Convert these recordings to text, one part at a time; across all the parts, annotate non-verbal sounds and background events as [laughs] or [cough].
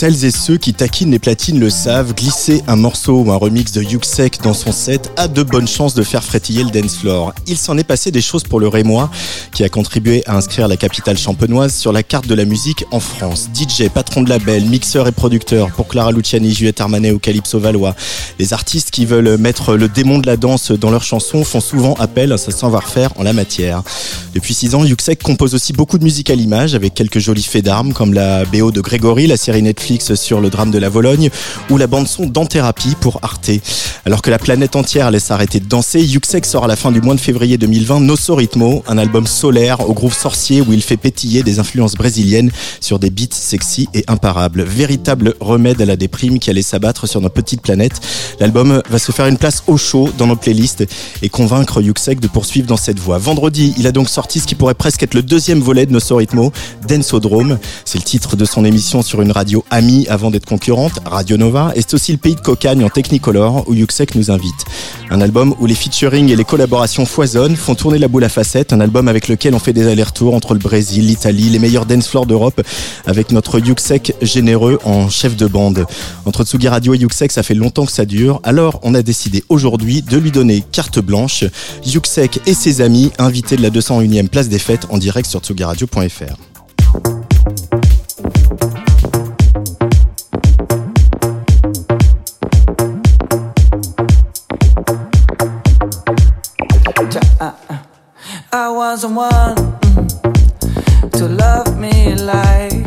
Celles et ceux qui taquinent les platines le savent, glisser un morceau ou un remix de Yuxek dans son set a de bonnes chances de faire frétiller le dance floor. Il s'en est passé des choses pour le Rémois, qui a contribué à inscrire la capitale champenoise sur la carte de la musique en France. DJ, patron de label, mixeur et producteur pour Clara Luciani, Juliette Armanet ou Calypso Valois. Les artistes qui veulent mettre le démon de la danse dans leurs chansons font souvent appel à sa savoir-faire en la matière. Depuis six ans, Yuxek compose aussi beaucoup de musique à l'image avec quelques jolis faits d'armes comme la BO de Grégory, la série Netflix sur le drame de la Vologne ou la bande son d'Anthérapie pour Arte. Alors que la planète entière laisse arrêter de danser, Yuxek sort à la fin du mois de février 2020 Nosso Ritmo, un album solaire au groove sorcier où il fait pétiller des influences brésiliennes sur des beats sexy et imparables. Véritable remède à la déprime qui allait s'abattre sur notre petite planète. L'album va se faire une place au chaud dans nos playlists et convaincre Yuxek de poursuivre dans cette voie. Vendredi, il a donc sorti ce qui pourrait presque être le deuxième volet de Nosso Ritmo, Densodrome. C'est le titre de son émission sur une radio avant d'être concurrente, Radio Nova, et c'est aussi le pays de cocagne en Technicolor où Yuxek nous invite. Un album où les featuring et les collaborations foisonnent, font tourner la boule à facettes, un album avec lequel on fait des allers-retours entre le Brésil, l'Italie, les meilleurs dance floors d'Europe, avec notre Yuxek généreux en chef de bande. Entre Tsugi Radio et Yuxek, ça fait longtemps que ça dure, alors on a décidé aujourd'hui de lui donner carte blanche. Yuxek et ses amis, invités de la 201e place des fêtes en direct sur tsugiradio.fr. I wasn't one mm, to love me like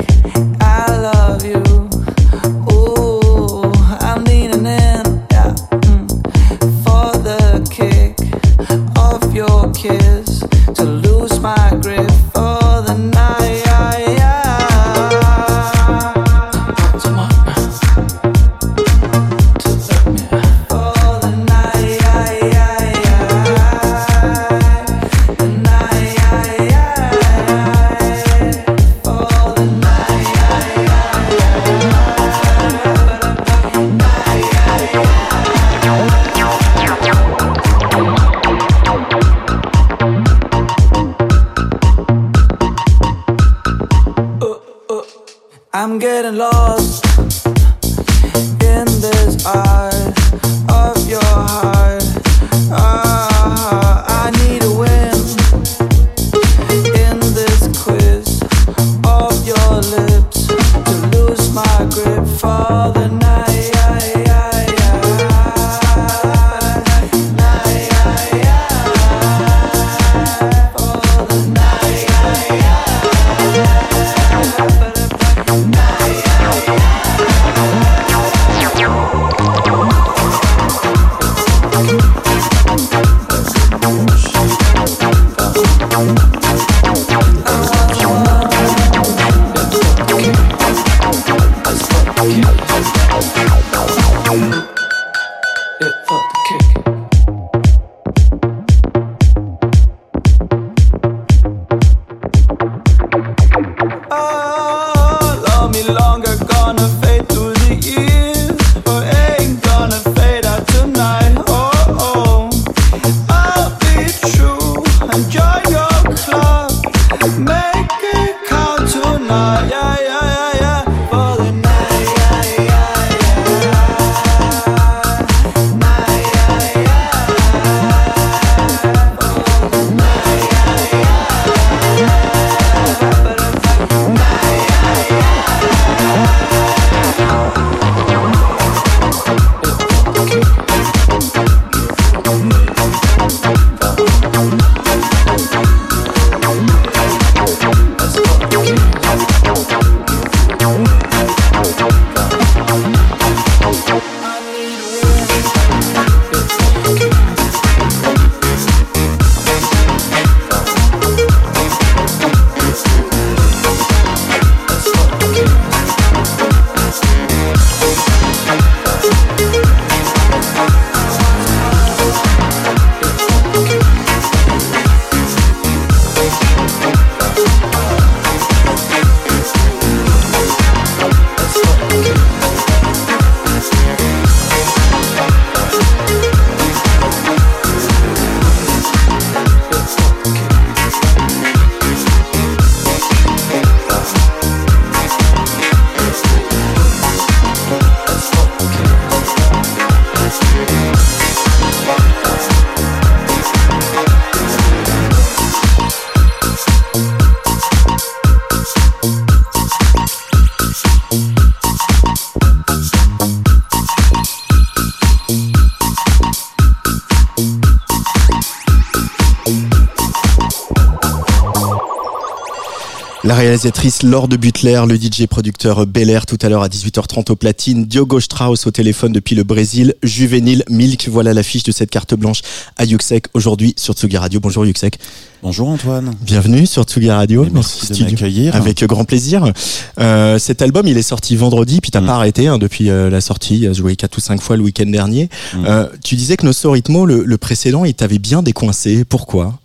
réalisatrice Laure de Butler, le DJ producteur Bel Air tout à l'heure à 18h30 au platine, Diogo Strauss au téléphone depuis le Brésil, Juvenile Milk, voilà l'affiche de cette carte blanche à Yuxek aujourd'hui sur Tsugi Radio. Bonjour Yuxek. Bonjour Antoine. Bienvenue sur Tsugi Radio. Et merci de m'accueillir. Avec grand plaisir. Euh, cet album, il est sorti vendredi, puis t'as Mm. pas arrêté hein, depuis euh, la sortie. Il a joué quatre ou cinq fois le week-end dernier. Mm. Euh, tu disais que Nosso Ritmo, le, le précédent, il t'avait bien décoincé. Pourquoi?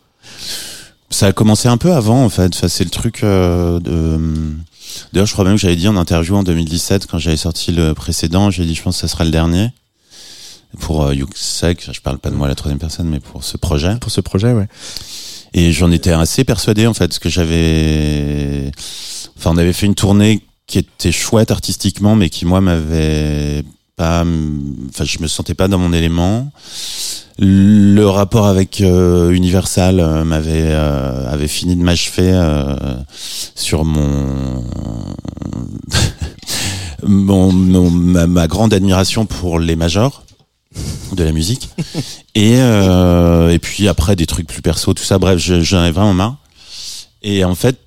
Ça a commencé un peu avant en fait. Enfin, c'est le truc euh, de. D'ailleurs, je crois même que j'avais dit en interview en 2017 quand j'avais sorti le précédent, j'ai dit je pense que ça sera le dernier pour euh, Yuxek. Je parle pas de moi à la troisième personne, mais pour ce projet. pour ce projet ouais. Et j'en étais assez persuadé en fait, parce que j'avais. Enfin, on avait fait une tournée qui était chouette artistiquement, mais qui moi m'avait pas. Enfin, je me sentais pas dans mon élément. Le rapport avec euh, Universal euh, m'avait euh, avait fini de m'achever euh, sur mon [laughs] mon, mon- ma, ma grande admiration pour les majors de la musique [laughs] et euh, et puis après des trucs plus perso tout ça bref je- j'en avais vraiment marre et en fait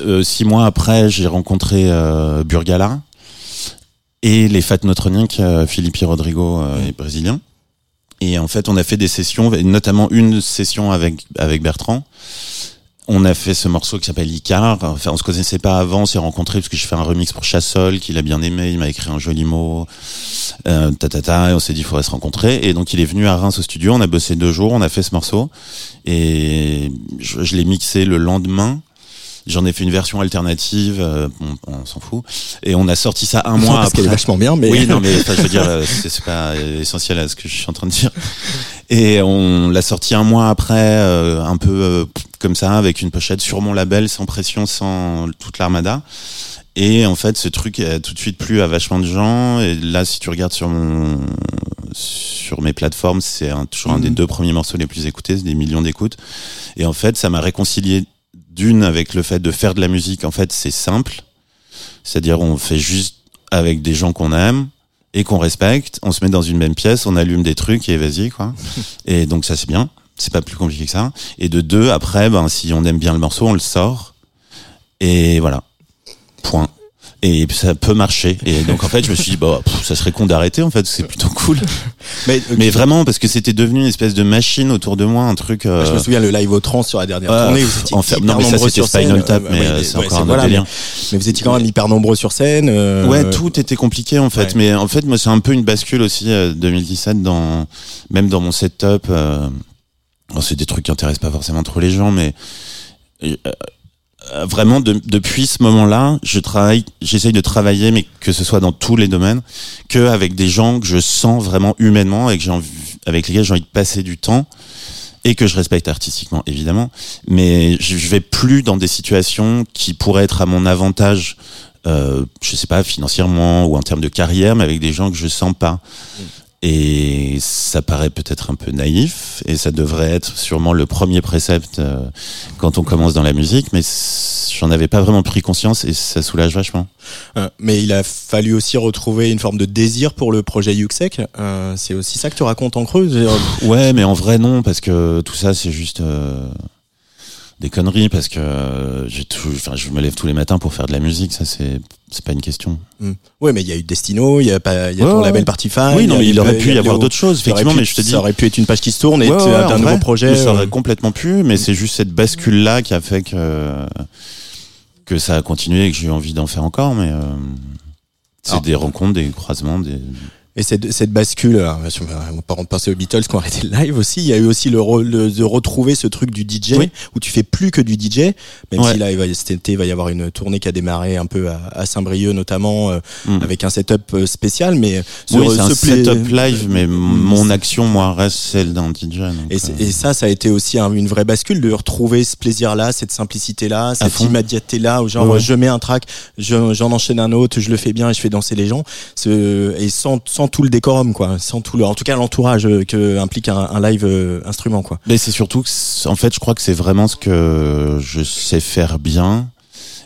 euh, six mois après j'ai rencontré euh, Burgala et les Fat Notroniques euh, Philippe Rodrigo euh, est brésilien et en fait on a fait des sessions notamment une session avec avec Bertrand on a fait ce morceau qui s'appelle Icar. Enfin, on se connaissait pas avant, on s'est rencontrés parce que je fais un remix pour Chassol, qu'il a bien aimé, il m'a écrit un joli mot, euh, ta, ta, ta, et on s'est dit il faudrait se rencontrer. Et donc il est venu à Reims au studio, on a bossé deux jours, on a fait ce morceau, et je, je l'ai mixé le lendemain. J'en ai fait une version alternative, euh, on, on s'en fout, et on a sorti ça un mois Parce après. est vachement bien, mais Oui, non, mais enfin, je veux dire, euh, c'est pas essentiel à ce que je suis en train de dire. Et on l'a sorti un mois après, euh, un peu euh, comme ça, avec une pochette sur mon label, sans pression, sans toute l'armada. Et en fait, ce truc a tout de suite plu à vachement de gens. Et là, si tu regardes sur mon sur mes plateformes, c'est toujours un des Mhm. deux premiers morceaux les plus écoutés, c'est des millions d'écoutes. Et en fait, ça m'a réconcilié d'une avec le fait de faire de la musique. En fait, c'est simple, c'est-à-dire on fait juste avec des gens qu'on aime et qu'on respecte. On se met dans une même pièce, on allume des trucs et vas-y quoi. [laughs] et donc ça c'est bien. C'est pas plus compliqué que ça. Et de deux, après, ben si on aime bien le morceau, on le sort. Et voilà. Point. Et ça peut marcher. Et donc en fait, je me suis dit, bah, pff, ça serait con d'arrêter. En fait, c'est plutôt cool. [laughs] mais, Mais vraiment, parce que c'était devenu une espèce de machine autour de moi, un truc. euh, je me souviens le live au trans sur la dernière ouais, tournée. Vous en fait, non, mais ça c'était. Spinal Tap, Euh, mais ouais, euh, c'est ouais, encore un voilà, délire. mais, mais vous étiez quand même hyper nombreux sur scène. euh, Ouais, tout était compliqué en fait. Ouais. Mais en fait, moi, c'est un peu une bascule aussi euh, 2017 dans même dans mon setup. Euh, bon, c'est des trucs qui intéressent pas forcément trop les gens, mais euh, euh, vraiment de- depuis ce moment-là, je travaille, j'essaye de travailler, mais que ce soit dans tous les domaines, que avec des gens que je sens vraiment humainement et que avec lesquels j'ai envie de passer du temps et que je respecte artistiquement évidemment, mais je je vais plus dans des situations qui pourraient être à mon avantage euh, je sais pas, financièrement ou en termes de carrière, mais avec des gens que je sens pas. Et ça paraît peut-être un peu naïf, et ça devrait être sûrement le premier précepte euh, quand on commence dans la musique, mais j'en avais pas vraiment pris conscience et ça soulage vachement. Euh, mais il a fallu aussi retrouver une forme de désir pour le projet Yuxek. Euh, c'est aussi ça que tu racontes en creux. Ouais, mais en vrai non, parce que tout ça c'est juste euh, des conneries, parce que euh, j'ai tout, enfin, je me lève tous les matins pour faire de la musique, ça c'est c'est pas une question. Ouais, mais il y a eu Destino, il y a pas, il y a Ouais, ton ouais. label Partify. oui, non, mais il aurait y pu y avoir d'autres choses, aurait effectivement, pu- mais je te dis. Ça aurait pu être une page qui se tourne et Ouais, un nouveau projet. Ça aurait euh, complètement pu, mais c'est juste cette bascule-là qui a fait que, que ça a continué et que j'ai eu envie d'en faire encore. Mais euh, c'est des rencontres, des croisements, des. Et cette, cette bascule, alors, on va passer aux Beatles qui ont arrêté le live aussi. Il y a eu aussi le, re- le- de retrouver ce truc du DJ Oui. où tu fais plus que du DJ. Même Ouais. si là, il va, cet été, il va y avoir une tournée qui a démarré un peu à, à Saint-Brieuc notamment, euh, Mm. avec un setup euh, spécial. Mais ce- oui, c'est un setup live, mais m- mon action, moi, reste celle d'un DJ. Et, euh, et ça, ça a été aussi un- une vraie bascule de retrouver ce plaisir-là, cette simplicité-là, cette immédiateté-là, où genre Ouais, je mets un track, je- j'en enchaîne un autre, je le fais bien et je fais danser les gens, Ce- et sans, sans tout le décorum, quoi, sans tout le, en tout cas l'entourage euh, que implique un, un live euh, instrument, quoi. Mais c'est surtout que, en fait, je crois que c'est vraiment ce que je sais faire bien.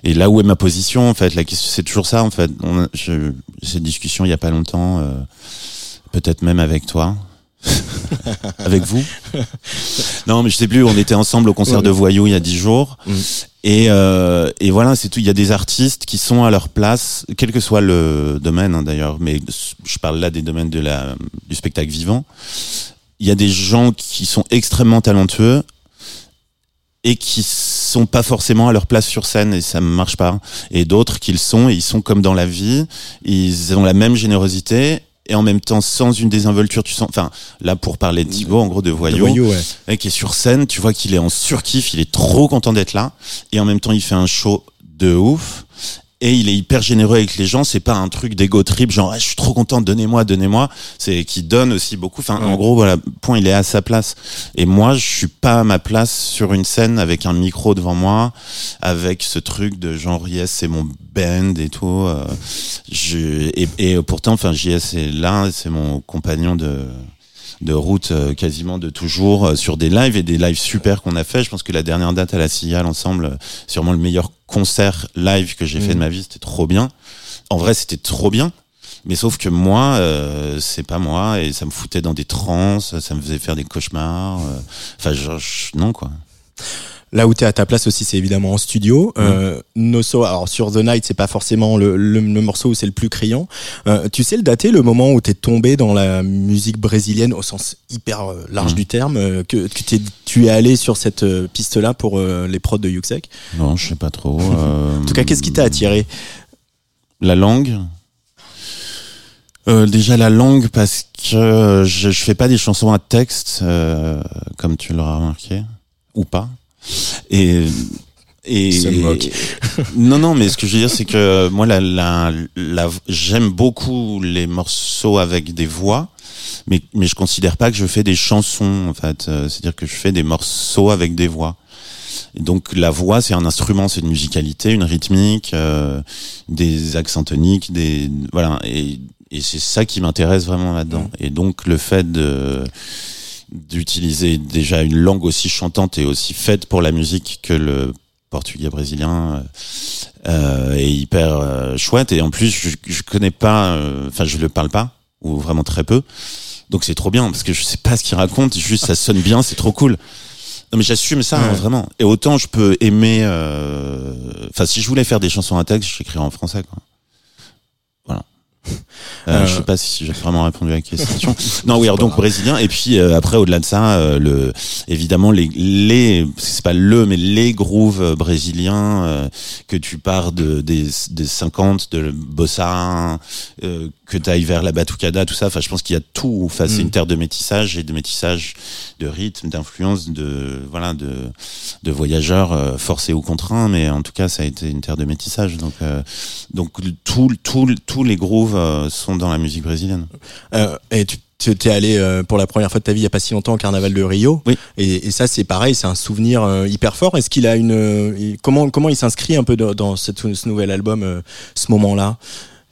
Et là où est ma position, en fait, la question, c'est toujours ça, en fait. On a, je, cette discussion il y a pas longtemps, euh, peut-être même avec toi. [laughs] avec vous Non, mais je sais plus, on était ensemble au concert Ouais. de Voyou il y a dix jours. Mm. Et, euh, et voilà, c'est tout. Il y a des artistes qui sont à leur place, quel que soit le domaine hein, d'ailleurs, mais je parle là des domaines de la, du spectacle vivant. Il y a des gens qui sont extrêmement talentueux et qui sont pas forcément à leur place sur scène et ça ne marche pas. Et d'autres qui le sont ils sont comme dans la vie, ils ont la même générosité et en même temps sans une désinvolture tu sens enfin là pour parler de Thibaut en gros de voyou, Voyou, ouais. mec qui est sur scène tu vois qu'il est en surkiff il est trop content d'être là et en même temps il fait un show de ouf et il est hyper généreux avec les gens. C'est pas un truc d'ego trip genre Ah, je suis trop content donnez-moi donnez-moi. C'est qui donne aussi beaucoup. Enfin en gros voilà point il est à sa place. Et moi je suis pas à ma place sur une scène avec un micro devant moi avec ce truc de genre yes c'est mon band et tout euh, je, et, et pourtant enfin JS est là c'est mon compagnon de de route euh, quasiment de toujours euh, sur des lives et des lives super qu'on a fait. Je pense que la dernière date à la Cigale ensemble, euh, sûrement le meilleur concert live que j'ai fait de ma vie. C'était trop bien. En vrai, c'était trop bien. Mais sauf que moi, euh, c'est pas moi et ça me foutait dans des transes, ça me faisait faire des cauchemars. euh, Enfin, genre, je- non quoi. Là où tu es à ta place aussi, c'est évidemment en studio. Euh, Nosso, alors sur The Night, c'est pas forcément le, le, le morceau où c'est le plus criant. Euh, tu sais le dater, le moment où tu es tombé dans la musique brésilienne au sens hyper euh, large Mhm. du terme, que, tu es allé sur cette piste-là pour euh, les prods de Yuxek? Non, je sais pas trop. [laughs] En tout cas, qu'est-ce qui t'a attiré? La langue. Euh, déjà la langue parce que je, je fais pas des chansons à texte euh, comme tu l'auras remarqué ou pas et et Se moque. [laughs] non non mais ce que je veux dire c'est que moi la, la, la j'aime beaucoup les morceaux avec des voix mais mais je considère pas que je fais des chansons en fait Euh, c'est-à-dire que je fais des morceaux avec des voix et donc la voix, c'est un instrument, c'est une musicalité, une rythmique, euh, des accents toniques, des voilà. Et, et c'est ça qui m'intéresse vraiment là-dedans. Et donc le fait de d'utiliser déjà une langue aussi chantante et aussi faite pour la musique que le portugais brésilien euh, est hyper euh, chouette. Et en plus, je, je connais pas, euh, enfin, je le parle pas ou vraiment très peu. Donc c'est trop bien parce que je sais pas ce qu'il raconte, juste ça sonne bien, c'est trop cool. Non mais j'assume ça hein, vraiment. Et autant je peux aimer. euh, Enfin, si je voulais faire des chansons à texte, j'écrirais en français quoi. Euh, Euh, Je sais pas si j'ai vraiment répondu à la question. [laughs] non, oui, alors donc brésilien. Et puis euh, après, au-delà de ça, euh, le évidemment les les c'est pas le mais les grooves brésiliens que tu pars de des des 50 de bossa que tu ailles vers la batucada tout ça enfin je pense qu'il y a tout enfin c'est Mm. une terre de métissage et de métissage de rythme d'influence de voilà de de voyageurs forcés ou contraints mais en tout cas ça a été une terre de métissage donc donc tout tout tous les grooves euh, sont dans la musique brésilienne Euh, et tu t'es allé euh, pour la première fois de ta vie il y a pas si longtemps au carnaval de Rio. Oui. Et, et ça c'est pareil, c'est un souvenir hyper fort. Est-ce qu'il a une comment comment il s'inscrit un peu dans, dans cette- ce nouvel album, ce moment-là?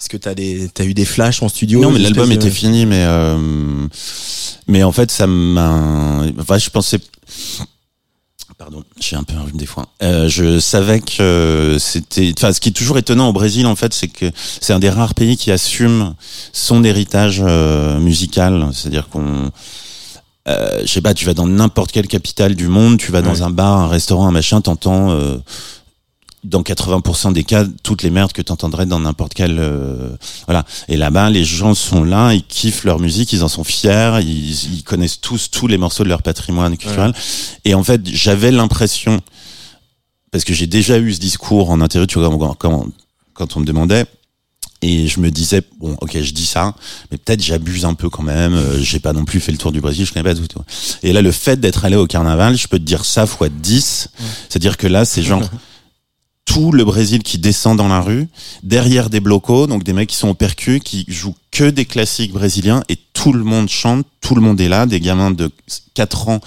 Est-ce que t'as des t'as eu des flashs en studio? Non mais l'album était fini mais mais en fait ça m'a enfin je pensais Pardon, j'ai un peu un rhume des fois. Euh, je savais que c'était, enfin, ce qui est toujours étonnant au Brésil, en fait, c'est que c'est un des rares pays qui assume son héritage euh, musical. C'est-à-dire qu'on, euh, je sais pas, tu vas dans n'importe quelle capitale du monde, tu vas dans Ouais. un bar, un restaurant, un machin, t'entends, euh, dans 80% des cas, toutes les merdes que t'entendrais dans n'importe quel, euh, voilà. Et là-bas, les gens sont là, ils kiffent leur musique, ils en sont fiers, ils, ils connaissent tous tous les morceaux de leur patrimoine culturel. Et en fait, j'avais l'impression, parce que j'ai déjà eu ce discours en interview, tu vois, quand, quand, quand on me demandait, et je me disais, bon, ok, je dis ça, mais peut-être j'abuse un peu quand même, euh, j'ai pas non plus fait le tour du Brésil, je connais pas tout. tout. Et là, le fait d'être allé au carnaval, je peux te dire ça fois 10, c'est-à-dire que là, c'est genre [laughs] tout le Brésil qui descend dans la rue, derrière des blocos, donc des mecs qui sont au percu, qui jouent que des classiques brésiliens, et tout le monde chante, tout le monde est là, des gamins de 4 ans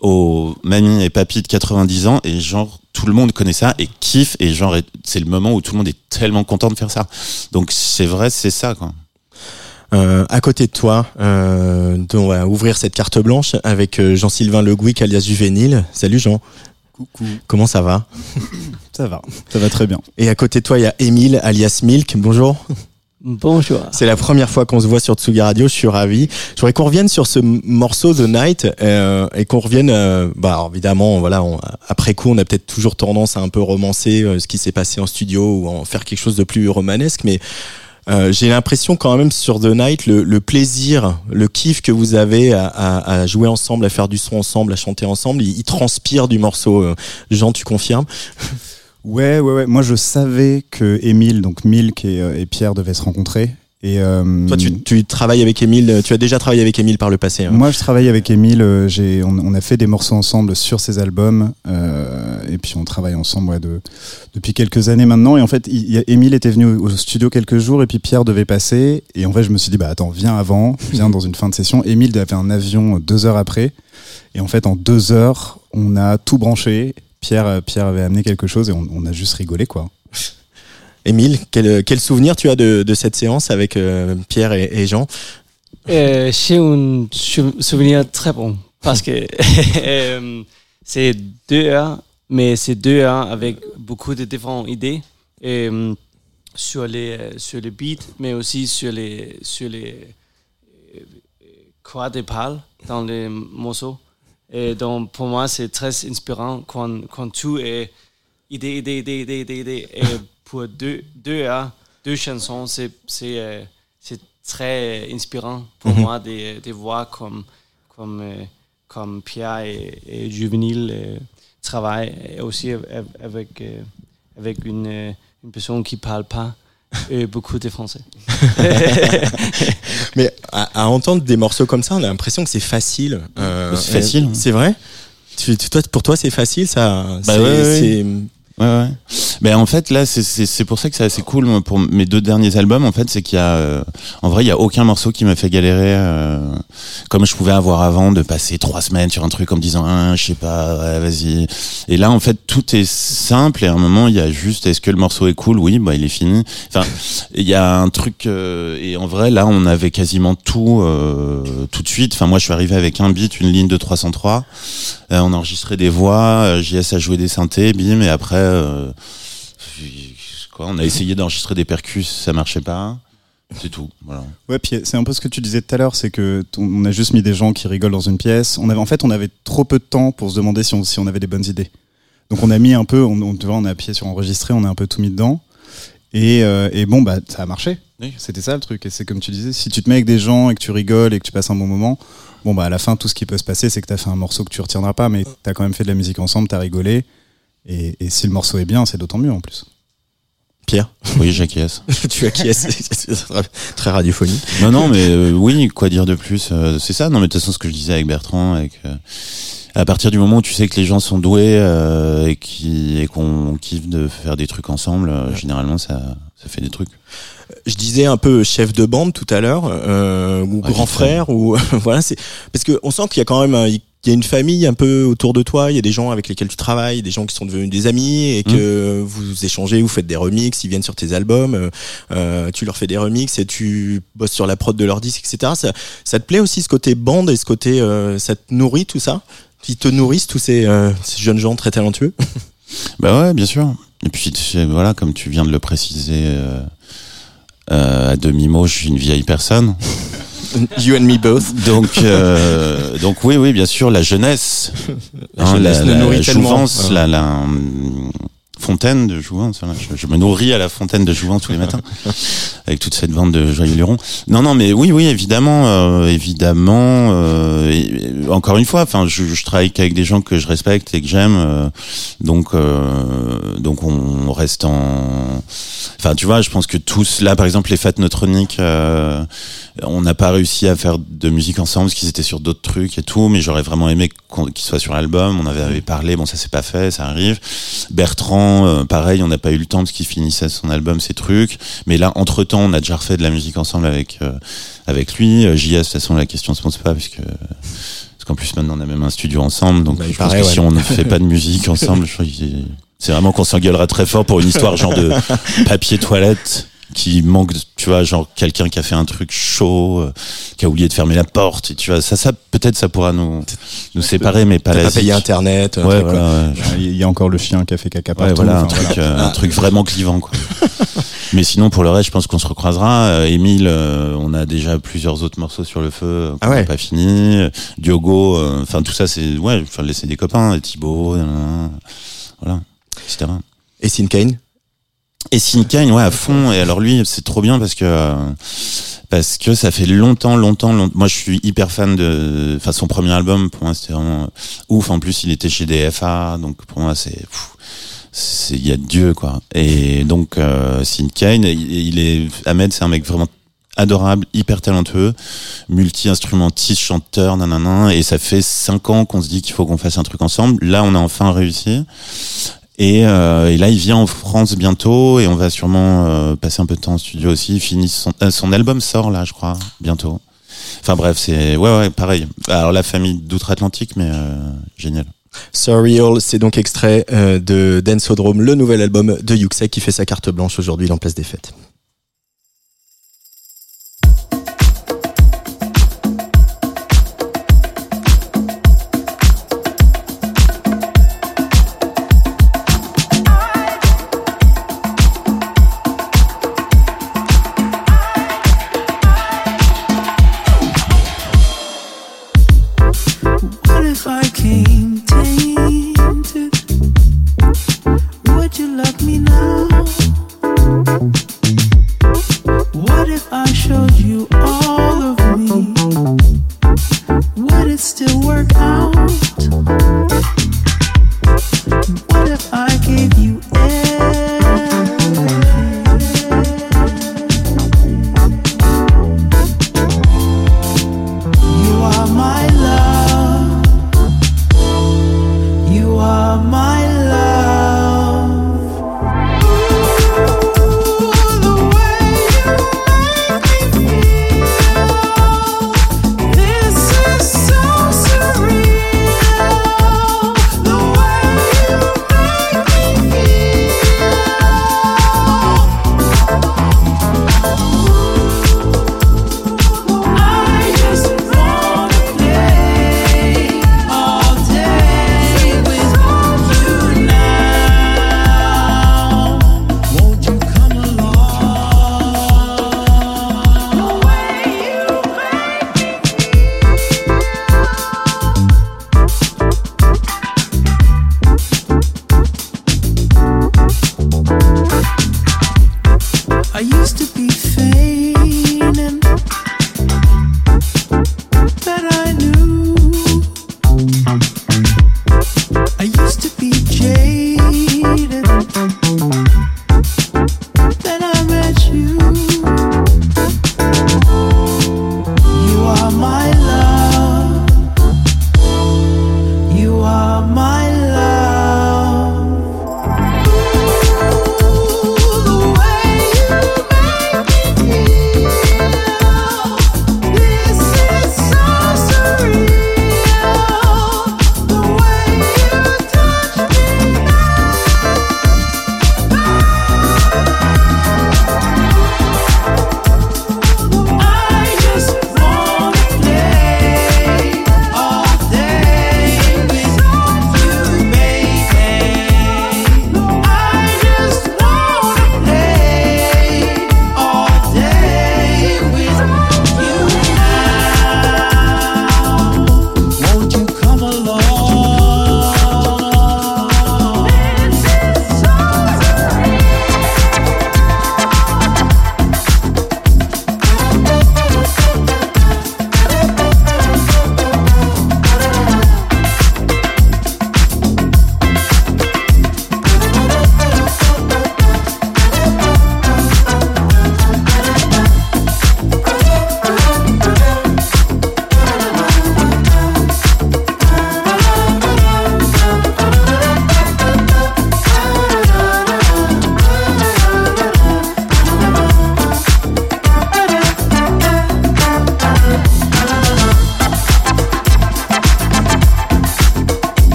aux mamies et papis de 90 ans, et genre, tout le monde connaît ça et kiffe, et genre, c'est le moment où tout le monde est tellement content de faire ça. Donc c'est vrai, c'est ça, quoi. Euh, à côté de toi, euh, on va ouvrir cette carte blanche avec euh, Jean-Sylvain Le Gouic alias Juvénile. Salut Jean. Coucou. Comment ça va [coughs] Ça va, ça va très bien. Et à côté de toi, il y a Émile alias Milk. Bonjour. Bonjour. C'est la première fois qu'on se voit sur Tsugi Radio, je suis ravi. Je voudrais qu'on revienne sur ce morceau The Night euh, et qu'on revienne, euh, bah évidemment, voilà, on- après coup, on a peut-être toujours tendance à un peu romancer euh, ce qui s'est passé en studio ou en faire quelque chose de plus romanesque, mais euh, j'ai l'impression quand même sur The Night, le, plaisir, le kiff que vous avez à, jouer ensemble, à faire du son ensemble, à chanter ensemble, il, transpire du morceau. Euh, Jean, tu confirmes? Ouais, ouais, ouais. Moi, je savais que Émile, donc Milk et, euh, et Pierre devaient se rencontrer. Et euh, Toi, tu, tu travailles avec Émile, tu as déjà travaillé avec Émile par le passé. hein. moi, je travaille avec Émile. euh, J'ai, on, on a fait des morceaux ensemble sur ses albums, euh, et puis on travaille ensemble ouais, de, depuis quelques années maintenant. Et en fait, Émile était venu au, au studio quelques jours, et puis Pierre devait passer. Et en fait, je me suis dit, bah attends, viens avant, viens dans une fin de session. Émile avait un avion deux heures après, et en fait, en deux heures, on a tout branché. Pierre, Pierre avait amené quelque chose, et on, on a juste rigolé, quoi. Émile, quel, quel souvenir tu as de, de cette séance avec euh, Pierre et, et Jean? Euh, J'ai un sou- souvenir très bon parce que [laughs] euh, c'est deux heures, mais c'est deux heures avec beaucoup de différentes idées euh, sur les euh, sur les beats, mais aussi sur les sur les euh, quoi de parle dans les morceaux. Et donc pour moi c'est très inspirant quand quand tout est idée idée idée idée idée, et pour deux deux heures deux chansons c'est c'est euh, c'est très inspirant pour Mhm. moi de, de voir comme, comme, euh, comme Pierre et, et Juvenile euh, travaillent et aussi av- avec, avec une, une personne qui parle pas euh, beaucoup de français. [laughs] Mais à, à entendre des morceaux comme ça, on a l'impression que c'est facile. Euh, C'est facile, hein. C'est vrai? Tu, tu- toi, Pour toi, c'est facile ça Bah c'est- ouais, ouais, c'est- Ouais, ouais. Mais en fait, là, c'est- pour ça que c'est assez cool pour mes deux derniers albums. En fait, c'est qu'il y a, euh, en vrai, il y a aucun morceau qui m'a fait galérer euh, comme je pouvais avoir avant de passer trois semaines sur un truc en me disant, ah, je sais pas, vas-y. Et là, en fait, tout est simple et à un moment, il y a juste, est-ce que le morceau est cool? Oui, bah, il est fini. Enfin, il y a un truc euh, et en vrai, là, on avait quasiment tout euh, tout de suite. Enfin, moi, je suis arrivé avec un beat, une ligne de 303. Euh, on a enregistré des voix, euh, JS a joué des synthés, bim, et après, euh, quoi, on a essayé d'enregistrer des percus, ça marchait pas. C'est tout, voilà. Ouais, puis c'est un peu ce que tu disais tout à l'heure, c'est que on a juste mis des gens qui rigolent dans une pièce. On avait, en fait, on avait trop peu de temps pour se demander si on, si on avait des bonnes idées. Donc on a mis un peu, on, on, tu vois, on a appuyé sur enregistrer, on a un peu tout mis dedans. Et, euh, et bon, bah, ça a marché. Oui. C'était ça le truc. Et c'est comme tu disais, si tu te mets avec des gens et que tu rigoles et que tu passes un bon moment, bon, bah, à la fin, tout ce qui peut se passer, c'est que tu as fait un morceau que tu retiendras pas, mais tu as quand même fait de la musique ensemble, tu as rigolé. Et, et si le morceau est bien, c'est d'autant mieux en plus. Pierre, [laughs] Oui, j'acquiesce. [laughs] tu acquiesces, [laughs] c'est très- très radiophonique. non, non, mais euh, oui, quoi dire de plus euh, C'est ça, non, mais de toute façon, ce que je disais avec Bertrand, avec, euh, à partir du moment où tu sais que les gens sont doués euh, et qui et qu'on kiffe de faire des trucs ensemble, euh, généralement, ça, ça fait des trucs. Je disais un peu chef de bande tout à l'heure, euh, ou Ouais, grand frère, ou voilà, c'est parce que on sent qu'il y a quand même un- il y a une famille un peu autour de toi, il y a des gens avec lesquels tu travailles, des gens qui sont devenus des amis et que vous échangez, vous faites des remixes, ils viennent sur tes albums, euh, euh, tu leur fais des remixes et tu bosses sur la prod de leur disque, etc. Ça, ça te plaît aussi ce côté bande et ce côté, euh, ça te nourrit tout ça? Qui te nourrissent tous ces, euh, ces jeunes gens très talentueux? [laughs] Bah ouais, bien sûr. Et puis voilà, comme tu viens de le préciser à demi mot, je suis une vieille personne. [laughs] You and me both. Donc, euh, donc oui, oui, bien sûr, la jeunesse, La hein, jeunesse nous nourrit tellement. jouvence, Ouais. la, la hum, fontaine de voilà, je, je me nourris à la fontaine de jouvence tous les matins [laughs] avec toute cette bande de joyeux lurons. Non, non, mais oui, oui, évidemment, euh, évidemment. euh, et- encore une fois, enfin, je, je travaille qu'avec des gens que je respecte et que j'aime, euh, donc, donc on reste en. Enfin, tu vois, je pense que tous là, par exemple, les fêtes neutroniques. On n'a pas réussi à faire de musique ensemble parce qu'ils étaient sur d'autres trucs et tout, mais j'aurais vraiment aimé qu'ils soient sur l'album. On avait, avait parlé, bon ça s'est pas fait, ça arrive. Bertrand, euh, pareil, on n'a pas eu le temps parce qu'il finissait son album, ses trucs. Mais là, entre temps, on a déjà refait de la musique ensemble avec euh, avec lui. Euh, JS, de toute façon, la question se pose pas puisque parce qu'en plus maintenant on a même un studio ensemble, donc Bah, je pense que ouais. si on ne fait pas de musique [laughs] ensemble, je crois qu'il- c'est vraiment qu'on s'engueulera très fort pour une histoire genre de [laughs] papier toilette. Qui manque, de- tu vois, genre quelqu'un qui a fait un truc chaud, euh, qui a oublié de fermer la porte, et tu vois, ça, ça peut-être ça pourra nous nous séparer, mais pas la pas payé internet. un Ouais, truc, quoi. voilà, ouais. Il y a encore le chien qui a fait caca Ouais, partout. voilà, un enfin, truc, voilà. euh, un truc vraiment clivant, quoi. [laughs] Mais sinon, pour le reste, je pense qu'on se recroisera. Euh, Émile, euh, on a déjà plusieurs autres morceaux sur le feu qu'on Ah ouais. n'a pas fini. Diogo, euh, enfin tout ça, c'est ouais, enfin laisser des copains, et Thibaut, voilà, etc. Et Sin Kane? Et Sinkane, ouais, à fond. Et alors lui, c'est trop bien parce que euh, parce que ça fait longtemps, longtemps, longtemps. Moi, je suis hyper fan de. Enfin, son premier album, pour moi, c'était vraiment ouf. En plus, il était chez DFA, donc pour moi, c'est. c'est- Il y a Dieu, quoi. Et donc, euh, Sinkane, il, il est. Ahmed, c'est un mec vraiment adorable, hyper talentueux, multi-instrumentiste, chanteur, nanana. Et ça fait cinq ans qu'on se dit qu'il faut qu'on fasse un truc ensemble. Là, on a enfin réussi. Et, euh, et là, il vient en France bientôt et on va sûrement euh, passer un peu de temps en studio aussi. Finit son, euh, son album sort là, je crois, bientôt. Enfin bref, c'est ouais ouais pareil. Alors la famille d'outre-Atlantique, mais euh, génial. Surreal, c'est donc extrait euh, de Dansodrome, le nouvel album de Yuxek qui fait sa carte blanche aujourd'hui dans Place des Fêtes.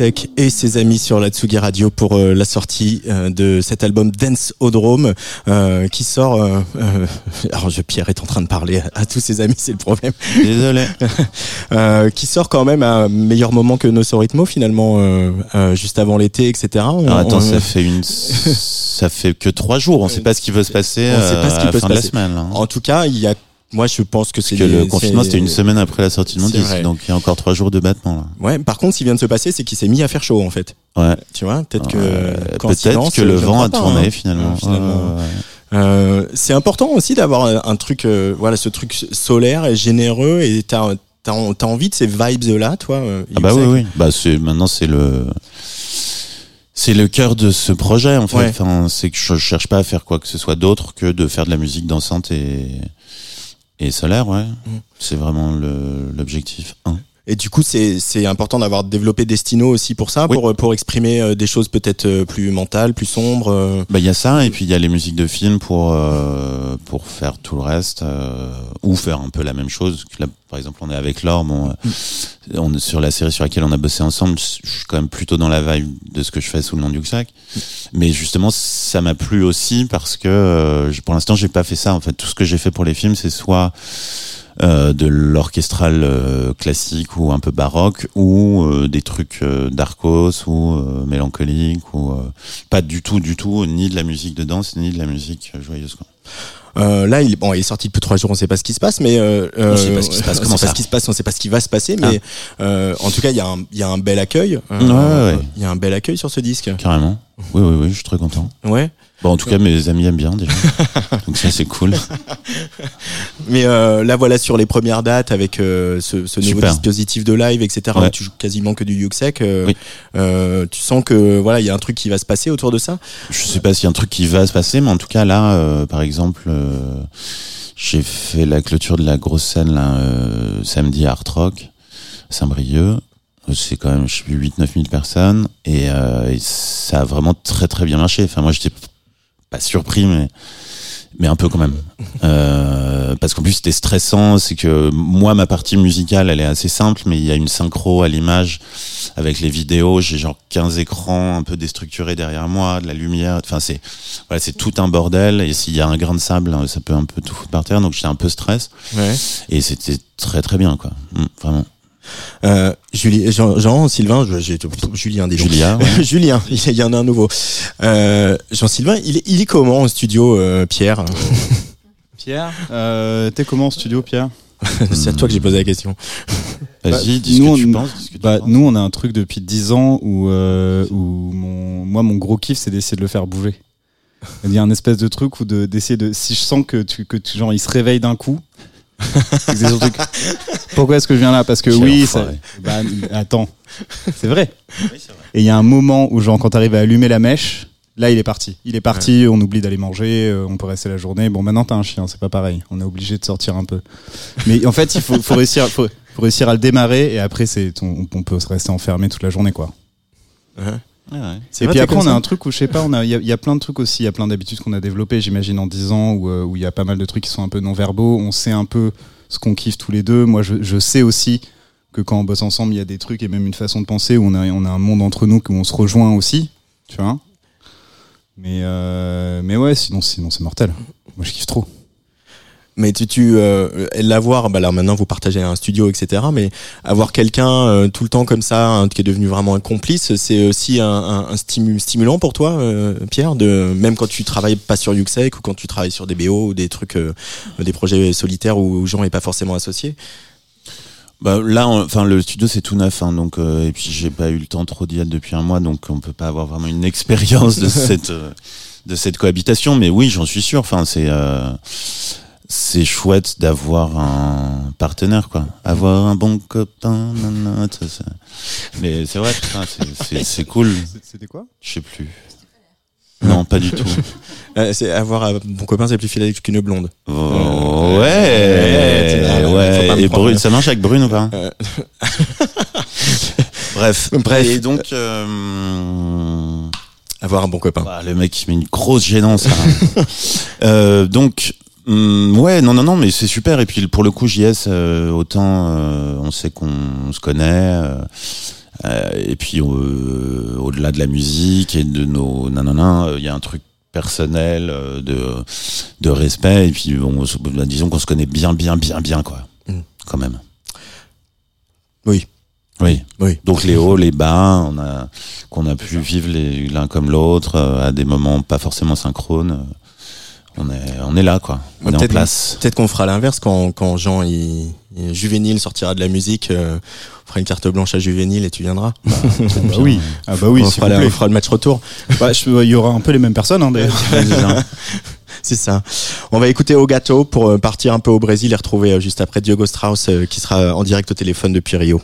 Et ses amis sur la Tsugi Radio pour euh, la sortie euh, de cet album Dance Odrome euh, qui sort. euh, alors, je, Pierre est en train de parler à, à tous ses amis, c'est le problème. Désolé. [laughs] Qui sort quand même à meilleur moment que Nosso Ritmo finalement, juste avant l'été, etc. On- Alors attends, on- ça fait une, [laughs] ça fait que trois jours. On sait pas ce qui va se passer On sait pas ce qui à peut la se fin de la passer. semaine. hein. En tout cas, il y a. Moi, je pense que c'est Parce que le confinement, c'était une semaine après la sortie de mon disque, donc il y a encore trois jours de battement là. Ouais. Par contre, ce qui vient de se passer, c'est qu'il s'est mis à faire chaud en fait. Ouais. Tu vois, peut-être que Euh, Peut-être que le vent a tourné hein. finalement. Finalement. Ouais, ouais, ouais. Euh, c'est important aussi d'avoir un, truc, euh, voilà, ce truc solaire et généreux et t'as t'as t'as envie de ces vibes là, toi. euh, Ah bah oui, oui. Bah c'est maintenant c'est le c'est le cœur de ce projet en fait. Ouais. Enfin, c'est que je cherche pas à faire quoi que ce soit d'autre que de faire de la musique dansante et et solaire, ouais. Mm. C'est vraiment le l'objectif. un. Et du coup, c'est important d'avoir développé Destino aussi pour ça, Oui. pour pour exprimer euh, des choses peut-être euh, plus mentales, plus sombres. euh. Bah il y a ça et puis il y a les musiques de film pour euh, pour faire tout le reste euh, ou faire un peu la même chose. Là, par exemple, on est avec Laure, bon, euh, on est sur la série sur laquelle on a bossé ensemble. Je suis quand même plutôt dans la vibe de ce que je fais sous le nom du sac. Mais justement, ça m'a plu aussi parce que euh, pour l'instant, j'ai pas fait ça. En fait, tout ce que j'ai fait pour les films, c'est soit de l'orchestral euh, classique ou un peu baroque ou euh, des trucs euh, d'arcos ou euh, mélancoliques ou euh, pas du tout du tout ni de la musique de danse ni de la musique euh, joyeuse quoi. Euh, là, il, bon, il est sorti depuis trois jours, on sait pas ce qui se passe, mais euh, On sait pas ce qui se passe, on sait pas ça ce qui se passe, on sait pas ce qui va se passer, mais euh, en tout cas, il y a un, il y a un bel accueil. euh, Ouais, ouais. Il y a un bel accueil sur ce disque. carrément oui oui oui je suis très content Ouais. Bon en tout cas mes amis aiment bien déjà [laughs] donc ça c'est cool Mais euh, là, voilà, sur les premières dates, avec euh, ce, ce nouveau dispositif de live, etc., Ouais. tu joues quasiment que du Yuxek, euh, Oui. euh, tu sens que voilà, il y a un truc qui va se passer autour de ça? je sais pas s'il y a un truc qui va se passer mais en tout cas là euh, par exemple euh, j'ai fait la clôture de la grosse scène là euh, samedi à Art Rock Saint-Brieuc c'est quand même je sais plus 8 9 000 personnes et, euh, et ça a vraiment très très bien marché enfin moi j'étais pas surpris mais mais un peu quand même. Euh, parce qu'en plus c'était stressant c'est que moi ma partie musicale elle est assez simple mais il y a une synchro à l'image avec les vidéos. J'ai genre 15 écrans un peu déstructurés derrière moi de la lumière. Enfin c'est voilà c'est tout un bordel. Et s'il y a un grain de sable hein, ça peut un peu tout foutre par terre. Donc j'étais un peu stress. Ouais. et c'était très très bien quoi. Mm, vraiment Euh, Julie, Jean, Jean, Sylvain, je- Julien. Julia [laughs] ouais. Julien, il y en a un nouveau. Euh, Jean-Sylvain, il est, il est comment au studio, euh, Pierre? [laughs] Pierre, euh, t'es comment en studio, Pierre? [laughs] C'est à toi que j'ai posé la question. vas-y Bah, dis ce nous, que tu on- penses dis ce que tu Bah, penses. nous, on a un truc depuis 10 ans où, euh, où mon, moi, mon gros kiff, c'est d'essayer de le faire bouger. Il y a un espèce de truc où de, d'essayer de, si je sens que tu, que tu, genre, il se réveille d'un coup. C'est que c'est son truc. [laughs] Pourquoi est-ce que je viens là Parce que Quel oui, ça, bah, attends, c'est vrai. Et il y a un moment où, genre, quand t'arrives à allumer la mèche, là, il est parti. Il est parti, on oublie d'aller manger, euh, on peut rester la journée. Bon, maintenant, t'as un chien, c'est pas pareil. On est obligé de sortir un peu. Mais en fait, il faut, faut réussir, faut, faut réussir à le démarrer et après, c'est, on, on peut se rester enfermé toute la journée, quoi. Ouais, ouais. C'est Et vrai, puis après, on a un truc où je sais pas, on a, il y, a- y a plein de trucs aussi, il y a plein d'habitudes qu'on a développées, j'imagine en 10 ans, où euh, où il y a pas mal de trucs qui sont un peu non verbaux. On sait un peu ce qu'on kiffe tous les deux. Moi, je, je sais aussi que quand on bosse ensemble, il y a des trucs et même une façon de penser où on a, on a un monde entre nous où on se rejoint aussi, tu vois. Mais euh, mais ouais, sinon sinon c'est mortel. Moi, je kiffe trop. Mais tu, tu euh, l'avoir, bah là maintenant vous partagez un studio, etc. Mais avoir quelqu'un euh, tout le temps comme ça, hein, qui est devenu vraiment un complice, c'est aussi un, un, un stimu- stimulant pour toi, euh, Pierre, de même quand tu travailles pas sur Yuxek ou quand tu travailles sur des BO ou des trucs, des projets solitaires où Jean est pas forcément associé? Bah là, enfin le studio c'est tout neuf, hein, donc euh, et puis j'ai pas eu le temps trop d'y être depuis un mois, donc on peut pas avoir vraiment une expérience de [laughs] cette euh, de cette cohabitation. Mais oui, j'en suis sûr. Enfin, c'est euh, c'est chouette d'avoir un partenaire, quoi. Avoir un bon copain, nanana, ça, ça. Mais c'est vrai, putain, c'est- cool. [laughs] C'était quoi? Je sais plus. Non, pas du tout. [laughs] Euh, c'est avoir un bon copain, c'est plus fidèle qu'une blonde. Oh, Ouais, ouais, ouais. Et prendre. Brune, ça marche avec Brune ou pas Euh. [laughs] Bref. Bref. Et donc, euh, Avoir un bon copain. bah, le mec il met une grosse gênance. là. euh, donc, hum, ouais, non, non, non, mais c'est super. Et puis pour le coup, JS, euh, autant euh, on sait qu'on se connaît. euh, et puis au-delà de la musique et de nos nanana, il y a un truc personnel de de respect et puis bah, disons qu'on se connaît bien bien bien bien quoi Mm. quand même Oui. oui Oui. donc les hauts les bas on a qu'on a pu vivre l'un comme l'autre à des moments pas forcément synchrones on est on est là quoi on est en Peut-être- place Peut-être qu'on fera l'inverse quand, quand Jean, il, il- Juvénile sortira de la musique. euh, on fera une carte blanche à Juvénile et tu viendras. Bah [laughs] oui, ah bah oui, on, fera vous la- plaît. on fera le match retour. Bah, je- il y aura un peu les mêmes personnes, hein, d'ailleurs. [laughs] C'est ça. On va écouter Ogato pour euh, partir un peu au Brésil et retrouver euh, juste après Diogo Strauss euh, qui sera en direct au téléphone depuis Rio.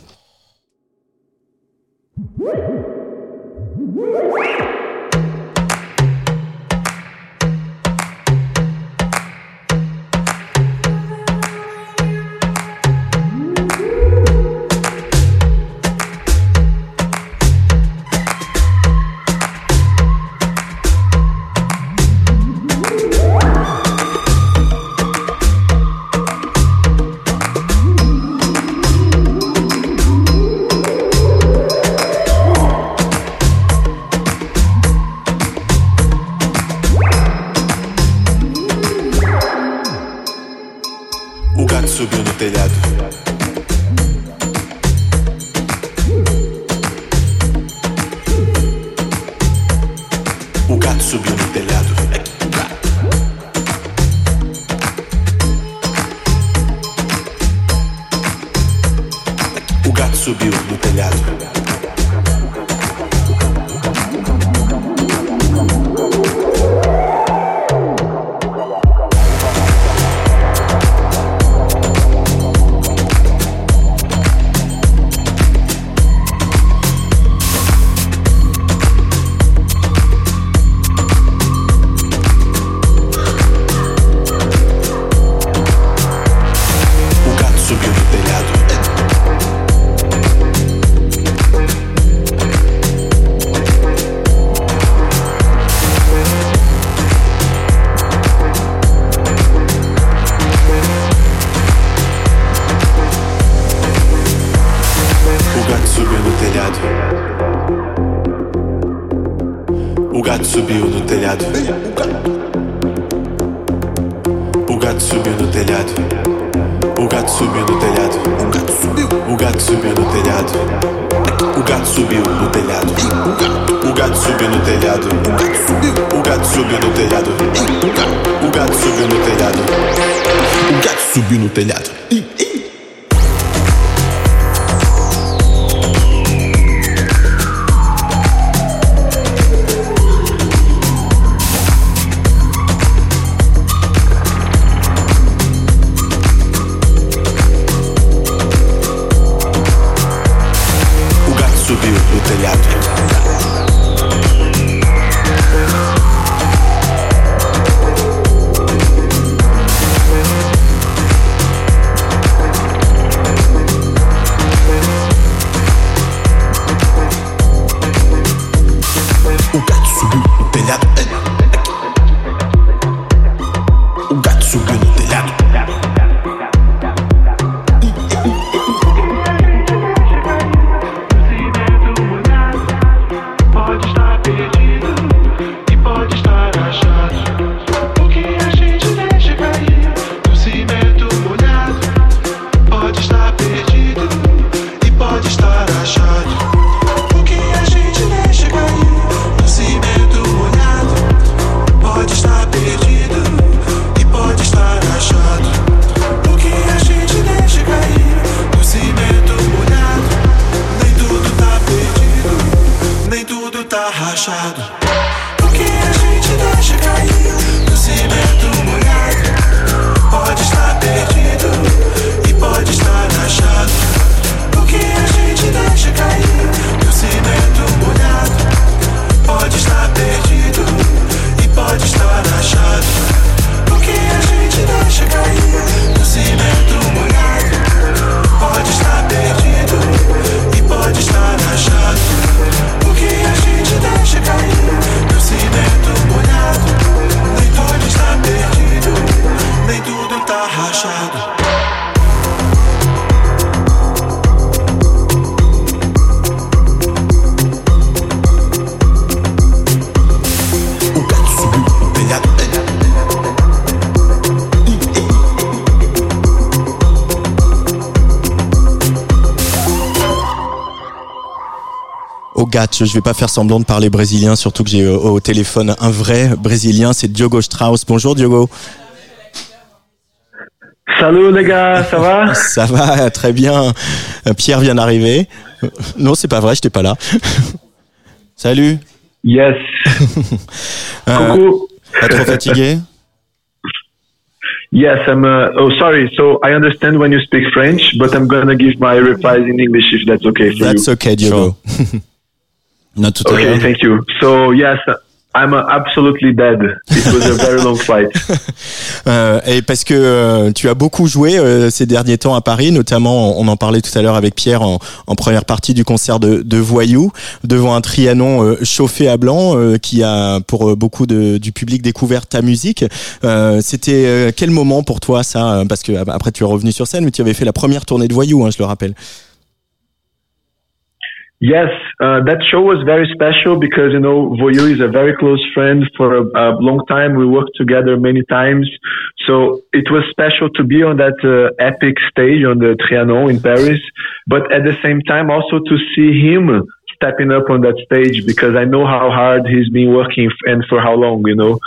Ogat. Je vais pas faire semblant de parler brésilien, surtout que j'ai au téléphone un vrai brésilien, c'est Diogo Strauss. Bonjour Diogo. Salut les gars, ça va? [laughs] Ça va, très bien. Euh, Pierre vient d'arriver. Non, c'est pas vrai, j'étais pas là. [laughs] Salut. Yes. [laughs] Euh, Coucou. Pas trop fatigué? Yes, I'm. Uh, oh, sorry. So I understand when you speak French, but I'm gonna give my replies in English if that's okay for That's you. okay, Diogo. Not tout à Okay, thank you. So yes, I'm absolutely dead. It was a very long flight. [laughs] Euh, et parce que euh, tu as beaucoup joué euh, ces derniers temps à Paris, notamment, on en parlait tout à l'heure avec Pierre en, en première partie du concert de, de Voyou, devant un Trianon euh, chauffé à blanc euh, qui a pour euh, beaucoup de, du public découvert ta musique. Euh, C'était euh, quel moment pour toi ça? Parce que après tu es revenu sur scène, mais tu avais fait la première tournée de Voyou, hein, je le rappelle. Yes, uh, that show was very special because, you know, Voyou is a very close friend for a, a long time. We worked together many times. So it was special to be on that uh, epic stage on the Trianon in Paris. But at the same time, also to see him stepping up on that stage because I know how hard he's been working and for how long, you know.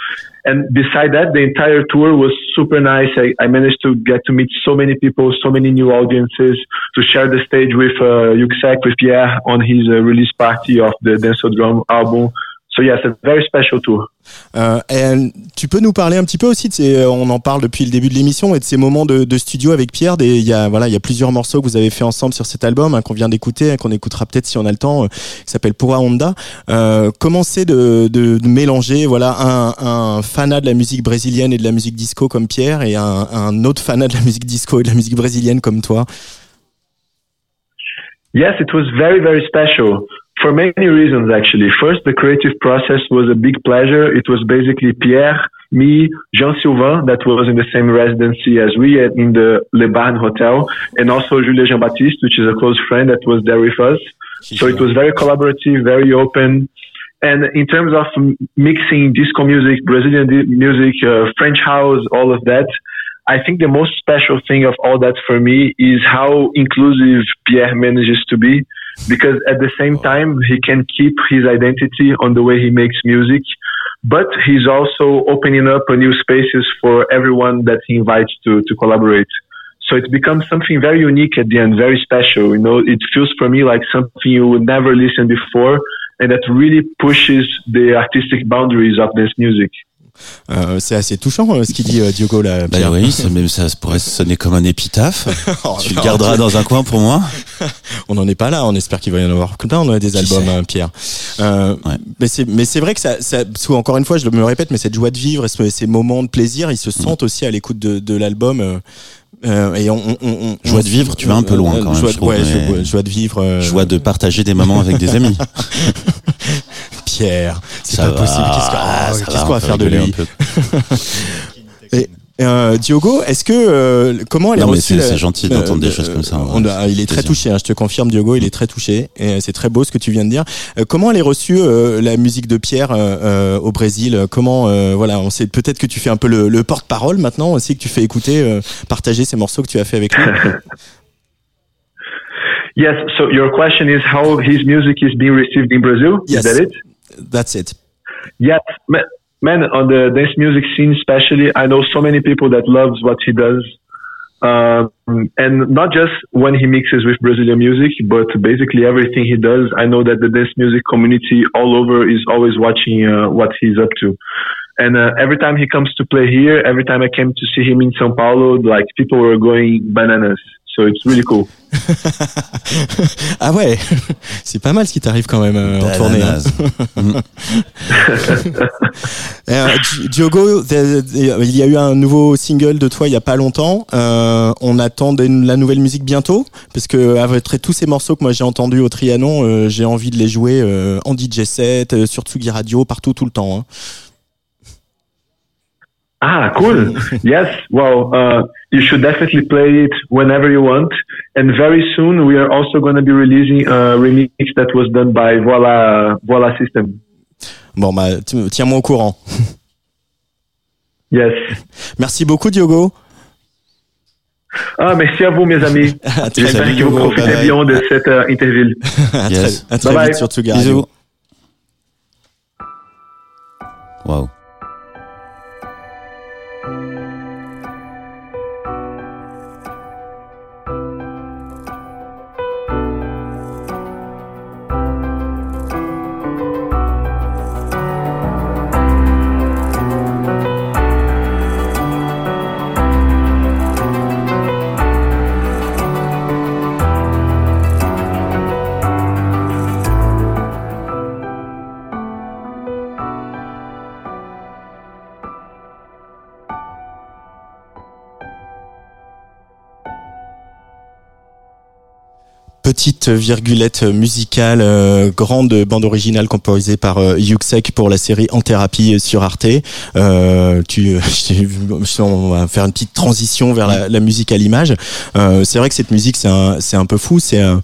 And beside that, the entire tour was super nice. I, I managed to get to meet so many people, so many new audiences, to share the stage with uh, Yuxek, with Pierre on his uh, release party of the Dance Drum album. So yes, a very special tour. Euh, et tu peux nous parler un petit peu aussi de ces, on en parle depuis le début de l'émission et de ces moments de, de studio avec Pierre. Il y a voilà, il y a plusieurs morceaux que vous avez fait ensemble sur cet album hein, qu'on vient d'écouter, hein, qu'on écoutera peut-être si on a le temps, euh, qui s'appelle Pura Honda. Euh, comment c'est de, de, de mélanger voilà un, un fanat de la musique brésilienne et de la musique disco comme Pierre et un, un autre fanat de la musique disco et de la musique brésilienne comme toi? Yes, it was very, very special for many reasons, actually. First, the creative process was a big pleasure. It was basically Pierre, me, Jean Sylvain, that was in the same residency as we at- in the Le Barn Hotel, and also Julia Jean-Baptiste, which is a close friend that was there with us. So it was very collaborative, very open. And in terms of m- mixing disco music, Brazilian music, uh, French house, all of that, I think the most special thing of all that for me is how inclusive Pierre manages to be. Because at the same time, he can keep his identity on the way he makes music, but he's also opening up a new spaces for everyone that he invites to, to collaborate. So it becomes something very unique at the end, very special. You know, it feels for me like something you would never listen before and that really pushes the artistic boundaries of this music. Euh, c'est assez touchant euh, ce qu'il dit euh, Diogo là. Bah oui, ça, même ça pourrait sonner comme un épitaphe. [laughs] Oh, tu le garderas dans un coin pour moi. [laughs] On n'en est pas là. On espère qu'il va y en avoir plein. On a des Qui albums, hein, Pierre. Euh, Ouais. Mais c'est mais c'est vrai que ça, ça encore une fois, je me répète, mais cette joie de vivre et ce- ces moments de plaisir, ils se sentent aussi à l'écoute de, de l'album. euh, euh, et on, on, on- Joie de vivre, tu vas un peu loin quand même, Joie, je ouais, mais- joie, joie de vivre. euh, Joie de partager des moments avec des amis. [laughs] Pierre, c'est pas va, possible. Qu'est-ce qu'on ah, oh, va, qu'on va faire de lui un peu. [laughs] Et, euh, Diogo, est-ce que euh, comment elle Non, a mais reçu c'est- gentil d'entendre des choses comme ça, on ouais. a- il est très Plaisir. touché. hein, je te confirme, Diogo, il est très touché et c'est très beau ce que tu viens de dire. Euh, comment elle est reçue euh, la musique de Pierre euh, euh, au Brésil? Comment euh, voilà, on sait peut-être que tu fais un peu le, le porte-parole maintenant aussi que tu fais écouter, euh, partager ces morceaux que tu as fait avec lui. [laughs] Yes. So your question is how his music is being received in Brazil? Yes. Is that it? That's it. Yes, ma- man, on the dance music scene, especially, I know so many people that loves what he does. Um, and not just when he mixes with Brazilian music, but basically everything he does. I know that the dance music community all over is always watching uh, what he's up to. And uh, every time he comes to play here, every time I came to see him in São Paulo, like people were going bananas. So it's really cool. ah ouais, [laughs] c'est pas mal ce qui t'arrive quand même euh, en tournée. hein. [laughs] Euh, Di- Diogo, the- the- il y a eu un nouveau single de toi il y a pas longtemps. Euh, on attend de la nouvelle musique bientôt, parce que après tous ces morceaux que moi j'ai entendus au Trianon, euh, j'ai envie de les jouer euh, en DJ set, euh, sur Tsugi Radio, partout tout le temps. hein. Ah, cool. [laughs] yes. Well, uh, you should definitely play it whenever you want. And very soon we are also going to be releasing a remix that was done by Voila, Voila System. Bon bah tiens-moi au courant. Yes. [laughs] Merci beaucoup Diogo. Ah, merci à vous, mes amis. [laughs] J'espère que vous profitez Bye bye. bien de cette euh, interview. À Yes. très, à très Bye vite bye. sur Tsugi Radio. Bisous. Waouh. Petite virgulette musicale, euh, grande bande originale composée par euh, Yuxek pour la série En thérapie sur Arte. Euh, tu, [laughs] vu- on va faire une petite transition vers la, la musique à l'image. Euh, c'est vrai que cette musique, c'est un, c'est un peu fou. C'est un-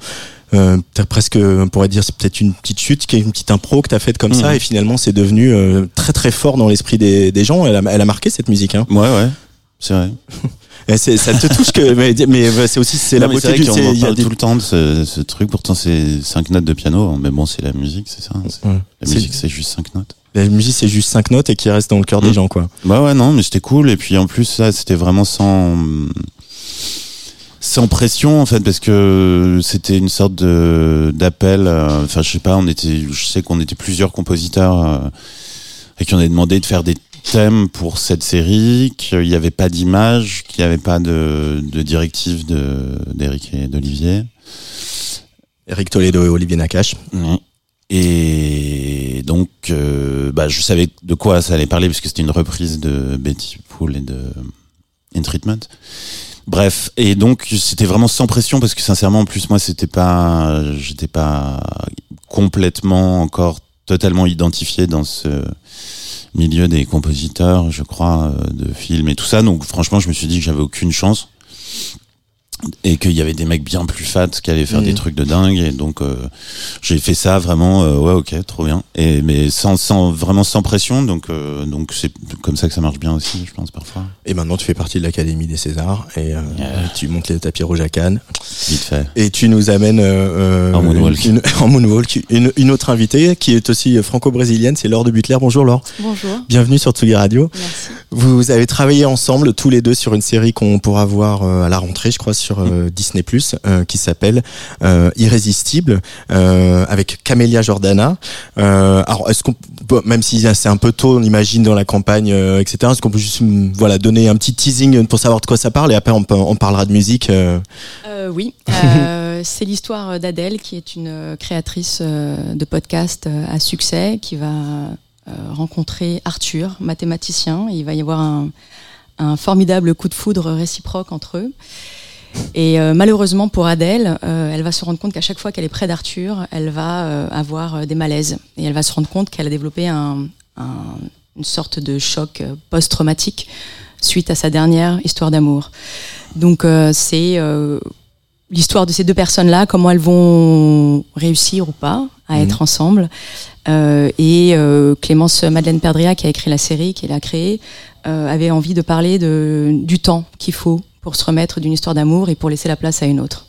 euh, t'as presque, on pourrait dire, c'est peut-être une petite chute, une petite impro que t'as faite comme ça, Mhm. et finalement, c'est devenu euh, très très fort dans l'esprit des, des gens. Elle a, elle a marqué cette musique. Hein. Ouais, ouais. C'est vrai. C'est- ça te touche que, [laughs] mais, mais c'est aussi c'est la Non, beauté c'est du. c'est- qu'on il y a parle des- tout le temps de ce, ce truc. Pourtant, c'est cinq notes de piano. Mais bon, c'est la musique, c'est ça. hein, c'est- Ouais. La musique, c'est juste cinq notes. La musique, c'est juste cinq notes et qui reste dans le cœur des Mhm. gens, quoi. Bah ouais, non, mais c'était cool. Et puis en plus, ça, c'était vraiment sans sans pression en fait, parce que c'était une sorte de d'appel. euh, Enfin, je sais pas, on était, je sais qu'on était plusieurs compositeurs euh, et qui on avait demandé de faire des thèmes pour cette série, qu'il n'y avait pas d'image, qu'il n'y avait pas de, de directive de d'Eric et d'Olivier. Eric Toledo et Olivier Nakache. Mhm. Et donc, euh, bah, je savais de quoi ça allait parler puisque c'était une reprise de Betty Pool et de In Treatment. Bref, et donc c'était vraiment sans pression parce que sincèrement, en plus moi, c'était pas, j'étais pas complètement encore totalement identifié dans ce milieu des compositeurs, je crois, euh, de films et tout ça. Donc franchement, je me suis dit que j'avais aucune chance et qu'il y avait des mecs bien plus fat qui allaient faire des trucs de dingue et donc euh, j'ai fait ça vraiment euh, ouais ok trop bien et mais sans, sans vraiment sans pression donc euh, donc c'est comme ça que ça marche bien aussi je pense parfois Et maintenant, tu fais partie de l'Académie des Césars et euh, Yeah. tu montes les tapis rouges à Cannes. vite fait Et tu nous amènes euh, En moonwalk. Une, [laughs] en moonwalk, une, une autre invitée qui est aussi franco-brésilienne, c'est Laure de Butler. Bonjour Laure, Bonjour, bienvenue sur Tsugi Radio. merci. Vous avez travaillé ensemble tous les deux sur une série qu'on pourra voir euh, à la rentrée, je crois, sur euh, Disney+, euh, qui s'appelle euh, Irrésistible, euh, avec Camélia Jordana. Euh, alors, est-ce qu'on, bon, même si c'est un peu tôt, on imagine dans la campagne, euh, etc. Est-ce qu'on peut juste, hum, voilà, donner un petit teasing pour savoir de quoi ça parle et après on, peut- on parlera de musique. euh. Euh, oui, [laughs] euh, c'est l'histoire d'Adèle qui est une créatrice euh, de podcast euh, à succès qui va euh, rencontrer Arthur, mathématicien. Il va y avoir un, formidable coup de foudre réciproque entre eux. Et euh, malheureusement pour Adèle, euh, elle va se rendre compte qu'à chaque fois qu'elle est près d'Arthur, elle va euh, avoir euh, des malaises. Et elle va se rendre compte qu'elle a développé un, un- une sorte de choc euh, post-traumatique suite à sa dernière histoire d'amour. Donc euh, c'est euh, l'histoire de ces deux personnes-là, comment elles vont réussir ou pas à Mhm. être ensemble. Euh, et euh, Clémence Madeleine Perdria, qui a écrit la série, qui l'a créée, euh, avait envie de parler de, du temps qu'il faut pour se remettre d'une histoire d'amour et pour laisser la place à une autre.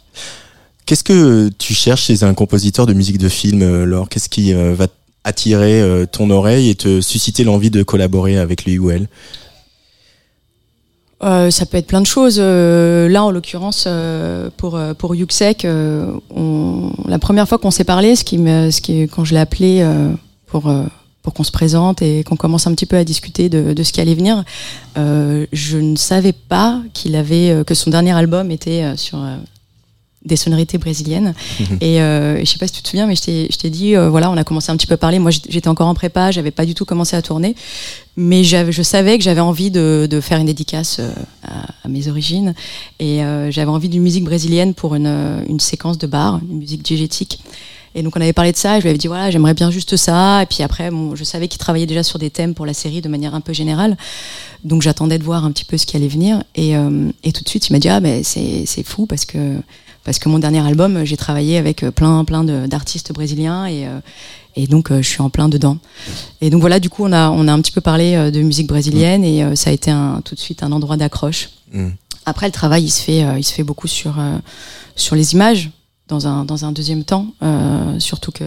Qu'est-ce que tu cherches chez un compositeur de musique de film, Laure? Qu'est-ce qui va attirer ton oreille et te susciter l'envie de collaborer avec lui ou elle? Euh, ça peut être plein de choses. Euh, là, en l'occurrence, euh, pour euh, pour Yuxek, euh, on, la première fois qu'on s'est parlé, ce qui me, ce qui, quand je l'ai appelé euh, pour pour qu'on se présente et qu'on commence un petit peu à discuter de, de ce qui allait venir, je ne savais pas qu'il avait que son dernier album était sur des sonorités brésiliennes. et euh, je sais pas si tu te souviens, mais je t'ai dit, euh, voilà, on a commencé un petit peu à parler. Moi, j'étais encore en prépa, j'avais pas du tout commencé à tourner, mais je savais que j'avais envie de, de faire une dédicace euh, à, à mes origines et euh, j'avais envie d'une musique brésilienne pour une, une séquence de bar, une musique diégétique. Et donc on avait parlé de ça, et je lui avais dit voilà, j'aimerais bien juste ça. Et puis après, bon, je savais qu'il travaillait déjà sur des thèmes pour la série de manière un peu générale. Donc j'attendais de voir un petit peu ce qui allait venir. Et, et tout de suite, il m'a dit ah mais c'est fou parce que parce que mon dernier album, j'ai travaillé avec euh, plein plein d'artistes brésiliens et euh, et donc euh, je suis en plein dedans. Et donc voilà, du coup on a on a un petit peu parlé euh, de musique brésilienne et euh, ça a été un, tout de suite un endroit d'accroche. Mm. Après, le travail, il se fait, euh, il se fait beaucoup sur, euh, sur les images dans un, dans un deuxième temps, euh, surtout que,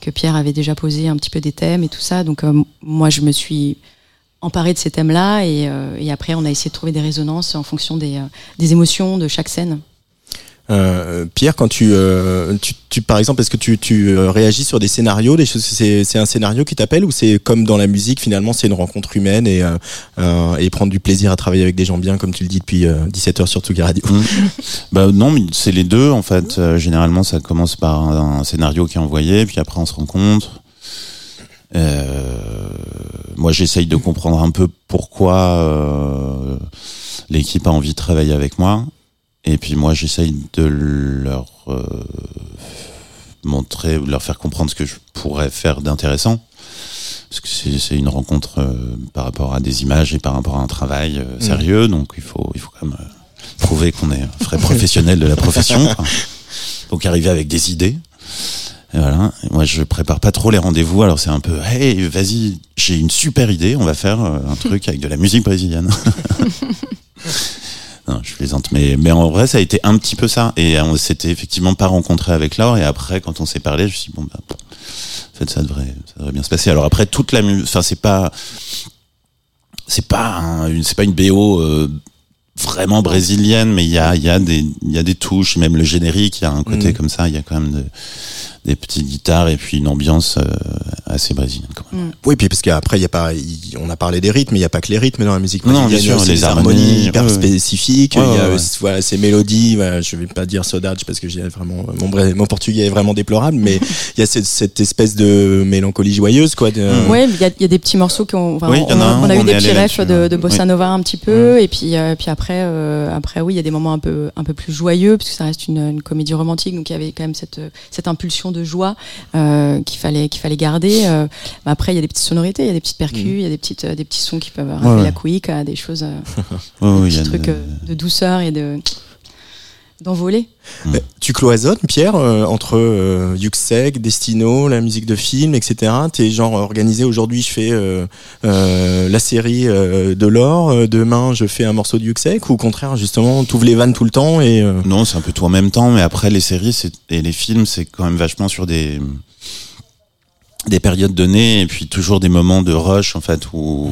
que Pierre avait déjà posé un petit peu des thèmes et tout ça. Donc, euh, moi, je me suis emparée de ces thèmes-là et, euh, et après, on a essayé de trouver des résonances en fonction des, euh, des émotions de chaque scène. Euh, Pierre, quand tu, euh, tu, tu- par exemple, est-ce que tu, tu euh, réagis sur des scénarios, des choses, c'est, c'est un scénario qui t'appelle ou c'est comme dans la musique finalement, c'est une rencontre humaine et, et prendre du plaisir à travailler avec des gens bien, comme tu le dis depuis 17 heures sur Tsugi Radio? [laughs] Bah non, c'est les deux en fait. Généralement, ça commence par un, scénario qui est envoyé, puis après on se rencontre. Moi, j'essaye de comprendre un peu pourquoi l'équipe a envie de travailler avec moi, et puis moi, j'essaye de leur euh, montrer, de leur faire comprendre ce que je pourrais faire d'intéressant. Parce que c'est une rencontre euh, par rapport à des images et par rapport à un travail euh, sérieux, donc il faut, il faut quand même euh, prouver qu'on est un vrai professionnel de la profession. quoi. Donc arriver avec des idées. Et voilà. Et moi, je prépare pas trop les rendez-vous. Alors c'est un peu, hey, vas-y, j'ai une super idée. On va faire euh, un truc avec de la musique brésilienne. [laughs] non, je plaisante. Mais, mais en vrai, ça a été un petit peu ça. Et on s'était effectivement pas rencontré avec Laure. Et après, quand on s'est parlé, je me suis dit, bon, bah, en fait, ça devrait, ça devrait bien se passer. Alors après, toute la musique, enfin, c'est pas, c'est pas, un- une, c'est pas une BO euh, vraiment brésilienne, mais il y a, il y a des, il y a des touches, même le générique, il y a un côté Mhm. comme ça, il y a quand même de- des petites guitares et puis une ambiance euh, assez brésilienne. Quand même. Oui, puis parce qu'après, il y a pas, on a parlé des rythmes, mais il n'y a pas que les rythmes dans la musique Non, brésilienne. bien sûr, il y a aussi les des harmonies, harmonies hyper ouais, spécifiques. Ouais, il y a ouais, euh, voilà, ces mélodies. voilà, je vais pas dire saudade parce que j'ai vraiment mon, bré- mon portugais est vraiment déplorable, mais [laughs] il y a cette, cette espèce de mélancolie joyeuse, quoi. De, Ouais, mais il y a, il y a des petits morceaux qui ont. enfin, Oui, on, a on a eu on des petits refs de, de bossa Oui. nova un petit peu, et puis euh, puis après euh, après oui, il y a des moments un peu un peu plus joyeux parce que ça reste une, une comédie romantique, donc il y avait quand même cette cette impulsion de joie euh, qu'il fallait qu'il fallait garder. Euh, après, il y a des petites sonorités, il y a des petites percus, il y a des petites euh, des petits sons qui peuvent rappeler ouais. la couic, euh, des choses, [laughs] des il y a petits trucs de- de douceur et de d'envoler. Euh, Tu cloisonnes, Pierre, euh, entre euh, Yuxek, Destino, la musique de film, etc. T'es genre organisé aujourd'hui, je fais euh, euh, la série euh, de l'or, euh, demain je fais un morceau de Yuxek, ou au contraire, justement, t'ouvres les vannes tout le temps et. euh, Non, c'est un peu tout en même temps, mais après les séries c'est- et les films, c'est quand même vachement sur des des périodes données et puis toujours des moments de rush en fait où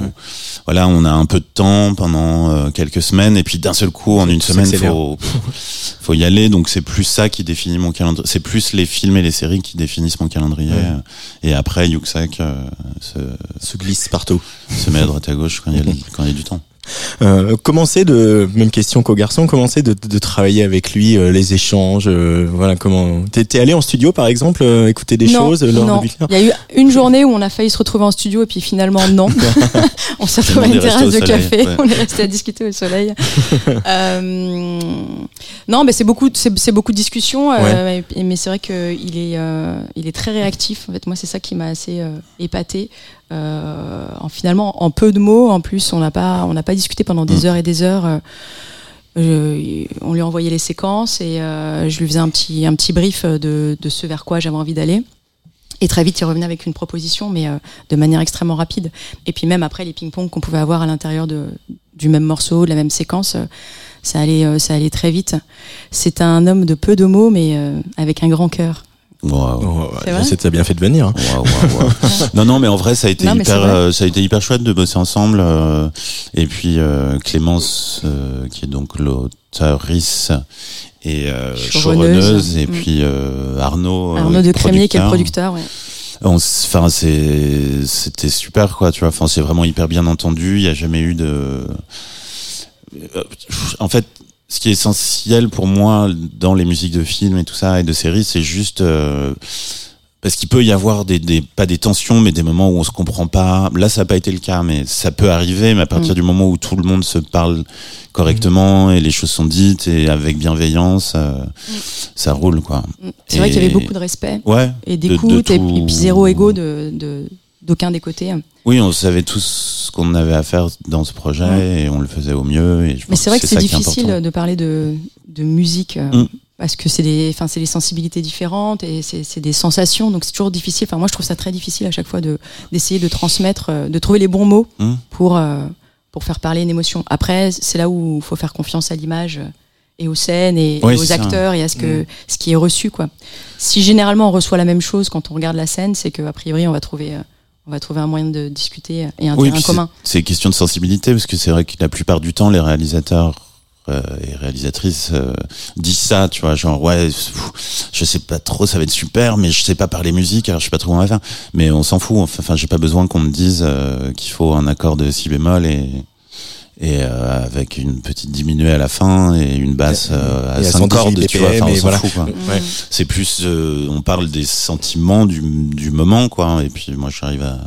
voilà on a un peu de temps pendant euh, quelques semaines et puis d'un seul coup en une semaine faut [laughs] faut y aller. Donc c'est plus ça qui définit mon calendrier c'est plus les films et les séries qui définissent mon calendrier. Ouais. et après Yuxek euh, se, se glisse partout. se met à droite à gauche quand il y a, [laughs] quand il y a du temps Euh, comment c'est de même question qu'au garçon, comment c'est de, de travailler avec lui, euh, les échanges, euh, voilà comment. T'es allé en studio par exemple, euh, écouter des non, choses euh, lors non. de Il y a eu une journée où on a failli se retrouver en studio et puis finalement non. [laughs] [laughs] on s'est retrouvé à une terrasse de café, ouais. on est resté à discuter au soleil. [laughs] Euh, non, mais c'est beaucoup, c'est beaucoup de discussions, euh, et- mais c'est vrai qu'il est, euh, il est très réactif. En fait, moi, c'est ça qui m'a assez euh, épaté. Euh, en finalement, en peu de mots, en plus, on n'a pas, on pas discuté pendant des Mm. heures et des heures. euh, je- on lui envoyait les séquences et euh, je lui faisais un petit, un petit brief de, de ce vers quoi j'avais envie d'aller. Et très vite, il revenait avec une proposition, mais euh, de manière extrêmement rapide. Et puis même après, les ping-pong qu'on pouvait avoir à l'intérieur du même morceau, de la même séquence, euh, ça allait, ça allait très vite. C'est un homme de peu de mots, mais avec un grand cœur. Wow. C'est bien fait de venir. hein. [laughs] Non, non, mais en vrai, ça a été Non, hyper, euh, ça a été hyper chouette de bosser ensemble. euh, et puis euh, Clémence, euh, qui est donc l'auteurice et euh, Showrunneuse. et Mm. puis euh, Arnaud, Arnaud de Crémier, qui est le producteur. Ouais. Enfin, c'est, c'était super, quoi. Tu vois, enfin, c'est vraiment hyper bien entendu. Il y a jamais eu de. En fait, ce qui est essentiel pour moi dans les musiques de films et tout ça et de séries, c'est juste euh, parce qu'il peut y avoir des, des pas des tensions, mais des moments où on se comprend pas. Là, ça n'a pas été le cas, mais ça peut arriver. Mais à partir Mm. du moment où tout le monde se parle correctement et les choses sont dites et avec bienveillance, euh, ça roule, quoi. C'est vrai qu'il y avait beaucoup de respect Ouais. et d'écoute, et, puis- tout- et puis zéro ego de, de- d'aucun des côtés. Oui, on savait tous ce qu'on avait à faire dans ce projet et on le faisait au mieux. Et je Mais c'est vrai que c'est difficile de parler de, de musique euh, Mm. parce que c'est des, enfin c'est des sensibilités différentes et c'est des sensations, donc c'est toujours difficile. Enfin moi je trouve ça très difficile à chaque fois de d'essayer de transmettre, euh, de trouver les bons mots Mm. pour euh, pour faire parler une émotion. Après, c'est là où il faut faire confiance à l'image et aux scènes et, aux ça. acteurs et à ce que Mm. ce qui est reçu quoi. Si généralement on reçoit la même chose quand on regarde la scène, c'est qu'a priori on va trouver on va trouver un moyen de discuter et un Oui, terrain commun. c'est- question de sensibilité parce que c'est vrai que la plupart du temps, les réalisateurs euh, et réalisatrices euh, disent ça, tu vois, genre ouais, pff, je sais pas trop, ça va être super, mais je sais pas parler musique, alors je sais pas trop comment on va faire. Mais on s'en fout. Enfin, enfin, j'ai pas besoin qu'on me dise euh, qu'il faut un accord de si bémol et et euh, avec une petite diminuée à la fin et une basse euh, à Et à 5 118 cordes, tu vois. BPM, Enfin, on s'en voilà. fout, quoi. Ouais. C'est plus, euh, on parle des sentiments du, du moment, quoi. Et puis moi, j'arrive à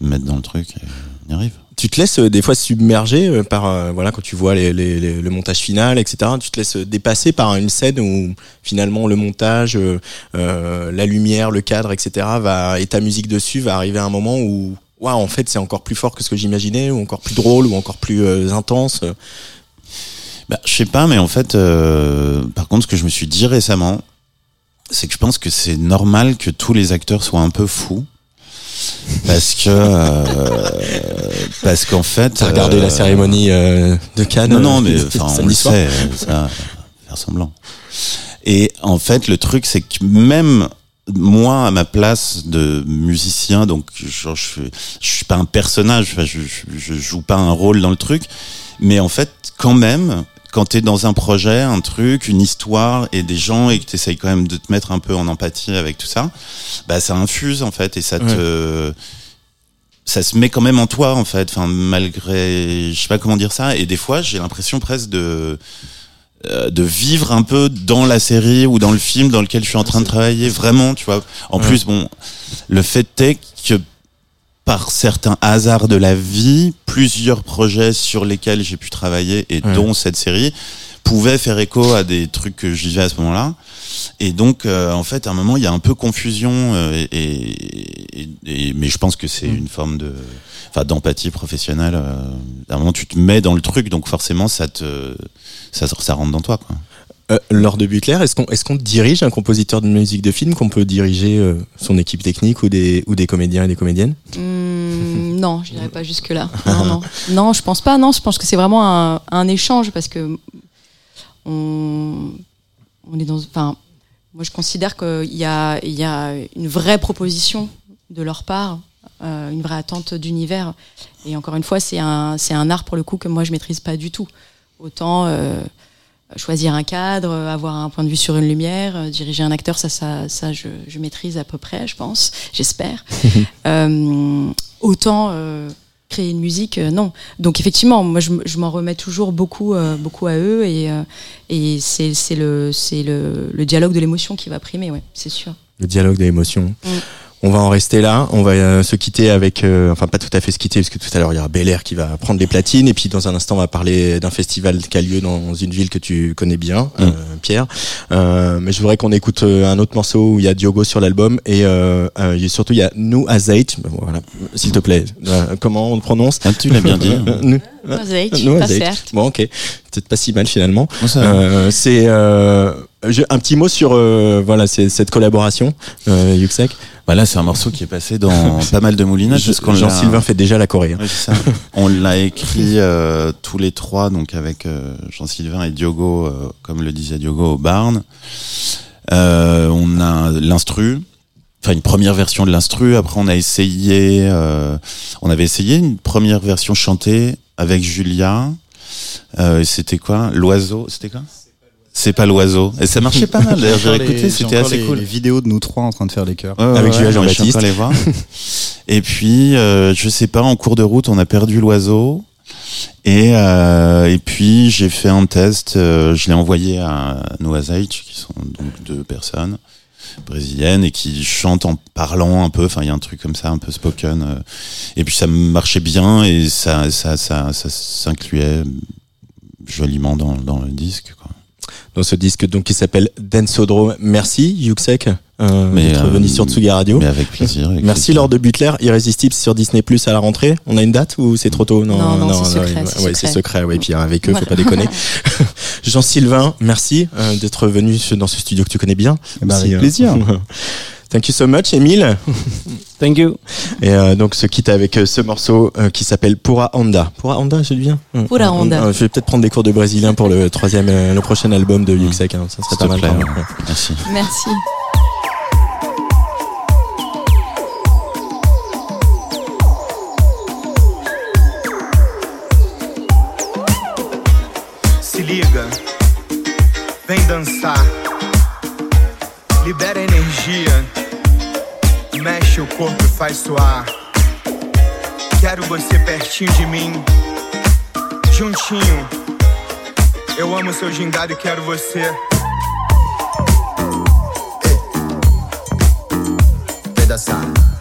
me mettre dans le truc et on y arrive. Tu te laisses euh, des fois submerger euh, par euh, voilà quand tu vois les, les- les- le montage final, etc. Tu te laisses dépasser par une scène où finalement le montage, euh, euh, la lumière, le cadre, etc. va et ta musique dessus va arriver à un moment où waouh en fait c'est encore plus fort que ce que j'imaginais ou encore plus drôle ou encore plus euh, intense. Bah, je sais pas, mais en fait, euh, par contre, ce que je me suis dit récemment, c'est que je pense que c'est normal que tous les acteurs soient un peu fous. Parce que, euh, parce qu'en fait. T'as regardé euh, la cérémonie euh, de Cannes Non, non, mais [laughs] enfin, on le sait, ça, faire semblant. Et en fait, le truc, c'est que même moi, à ma place de musicien, donc genre, je, je suis pas un personnage, je, je, je joue pas un rôle dans le truc, mais en fait, quand même, quand t'es dans un projet, un truc, une histoire et des gens et que t'essayes quand même de te mettre un peu en empathie avec tout ça, bah ça infuse en fait et ça te ça se met quand même en toi en fait enfin malgré je sais pas comment dire ça et des fois j'ai l'impression presque de de vivre un peu dans la série ou dans le film dans lequel je suis en train de travailler vraiment tu vois en Ouais. plus bon le fait est que par certains hasards de la vie plusieurs projets sur lesquels j'ai pu travailler et Ouais. dont cette série pouvaient faire écho à des trucs que je vivais à ce moment-là et donc, euh, en fait, à un moment, il y a un peu confusion, euh, et, et, et- et- mais je pense que c'est Mm. une forme de, enfin, d'empathie professionnelle. euh, à un moment, tu te mets dans le truc, donc forcément, ça te, ça, ça rentre dans toi, quoi. Euh, Lors de Butler, est-ce qu'on est-ce qu'on dirige un compositeur de musique de film, qu'on peut diriger euh, son équipe technique ou des ou des comédiens et des comédiennes? Hum, non, je dirais pas jusque là. [laughs] Non, non, non, je pense pas. Non, je pense que c'est vraiment un, un échange parce que on, on est dans. Enfin, moi, je considère qu'il y a, il y a une vraie proposition de leur part, euh, une vraie attente d'univers. Et encore une fois, c'est un, c'est un art pour le coup que moi je maîtrise pas du tout. Autant euh, choisir un cadre, avoir un point de vue sur une lumière, euh, diriger un acteur, ça, ça, ça, je, je maîtrise à peu près, je pense, j'espère. [laughs] Euh, autant créer une musique, euh, non. Donc effectivement, moi je, je m'en remets toujours beaucoup, euh, beaucoup à eux et, euh, et c'est le, le, le dialogue de l'émotion qui va primer, ouais, c'est sûr. Le dialogue des émotions. Mm. On va en rester là. On va euh, se quitter avec, euh, enfin pas tout à fait se quitter parce que tout à l'heure il y aura Bel Air qui va prendre les platines et puis dans un instant on va parler d'un festival qui a lieu dans une ville que tu connais bien, euh, Pierre. Euh, mais je voudrais qu'on écoute euh, un autre morceau où il y a Diogo sur l'album et euh, euh, il y a surtout il y a Nou Azeit. Voilà, s'il te plaît. Euh, comment on le prononce Ah, tu l'as bien dit. Nou- Azeit, Nou pas Azeit. certes. Bon ok, peut-être pas si mal finalement. Bon, ça va. Euh, c'est euh, je- un petit mot sur euh, voilà cette collaboration euh, Yuxek. Bah là, c'est un morceau qui est passé dans [laughs] pas mal de moulinage. Jean-Sylvain fait déjà la Corée. hein. Ça. [laughs] On l'a écrit euh, tous les trois, donc avec euh, Jean-Sylvain et Diogo, euh, comme le disait Diogo, au Barn. Euh, on a l'instru, enfin une première version de l'instru. Après, on a essayé, euh, on avait essayé une première version chantée avec Julia. Euh, c'était quoi? L'oiseau, c'était quoi? C'est pas l'oiseau. Et ça marchait pas mal. D'ailleurs, [laughs] j'ai Encore les- écouté, j'ai c'était assez les- cool. Les vidéos de nous trois en train de faire les chœurs. Avec ouais, Julia ouais, je Jean-Baptiste. allé voir. [laughs] Et puis, euh, je sais pas, en cours de route, on a perdu l'oiseau. Et, euh, et puis, j'ai fait un test. euh, je l'ai envoyé à Noazait, qui sont donc deux personnes brésiliennes et qui chantent en parlant un peu. Enfin, il y a un truc comme ça, un peu spoken. euh. Et puis, ça marchait bien et ça, ça, ça, ça s'incluait joliment dans, dans le disque. Quoi. Dans ce disque donc qui s'appelle Densodrome. Merci Yuxek euh, d'être euh, venu sur Tsuga Radio. Mais avec plaisir. avec [laughs] Merci plaisir. Lord de Butler, Irrésistible sur Disney Plus à la rentrée. On a une date ou c'est trop tôt? Non, non, c'est secret, ouais, c'est ouais, secret. Ouais, et puis avec eux, Voilà. faut pas déconner. [laughs] [laughs] Jean-Sylvain, merci euh, d'être venu dans ce studio que tu connais bien. Aussi, avec euh, plaisir. Thank you so much, Emile. [laughs] Thank you. Et euh, donc, se quitte avec euh, ce morceau euh, qui s'appelle Pura Honda. Pura Honda, je bien mmh. Pura Honda. je vais peut-être prendre des cours de brésilien pour le troisième, prochain album de Yuxek. Hein. Ça serait pas mal. Merci. Merci. mexe o corpo e faz suar. Quero você pertinho de mim, juntinho. Eu amo seu gingado e quero você. Pedaçar.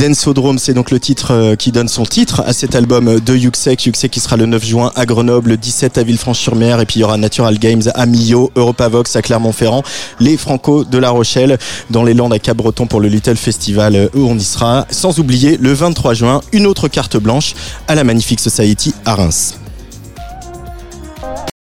Densodrome, c'est donc le titre euh, qui donne son titre à cet album de Yuxek. Yuxek qui sera le 9 juin à Grenoble, le 17 à Villefranche-sur-Mer et puis il y aura Natural Games à Millau, Europavox à Clermont-Ferrand, les Franco de La Rochelle dans les Landes à Cap-Breton pour le Little Festival euh, où on y sera. Sans oublier le 23 juin, une autre carte blanche à la Magnifique Society à Reims.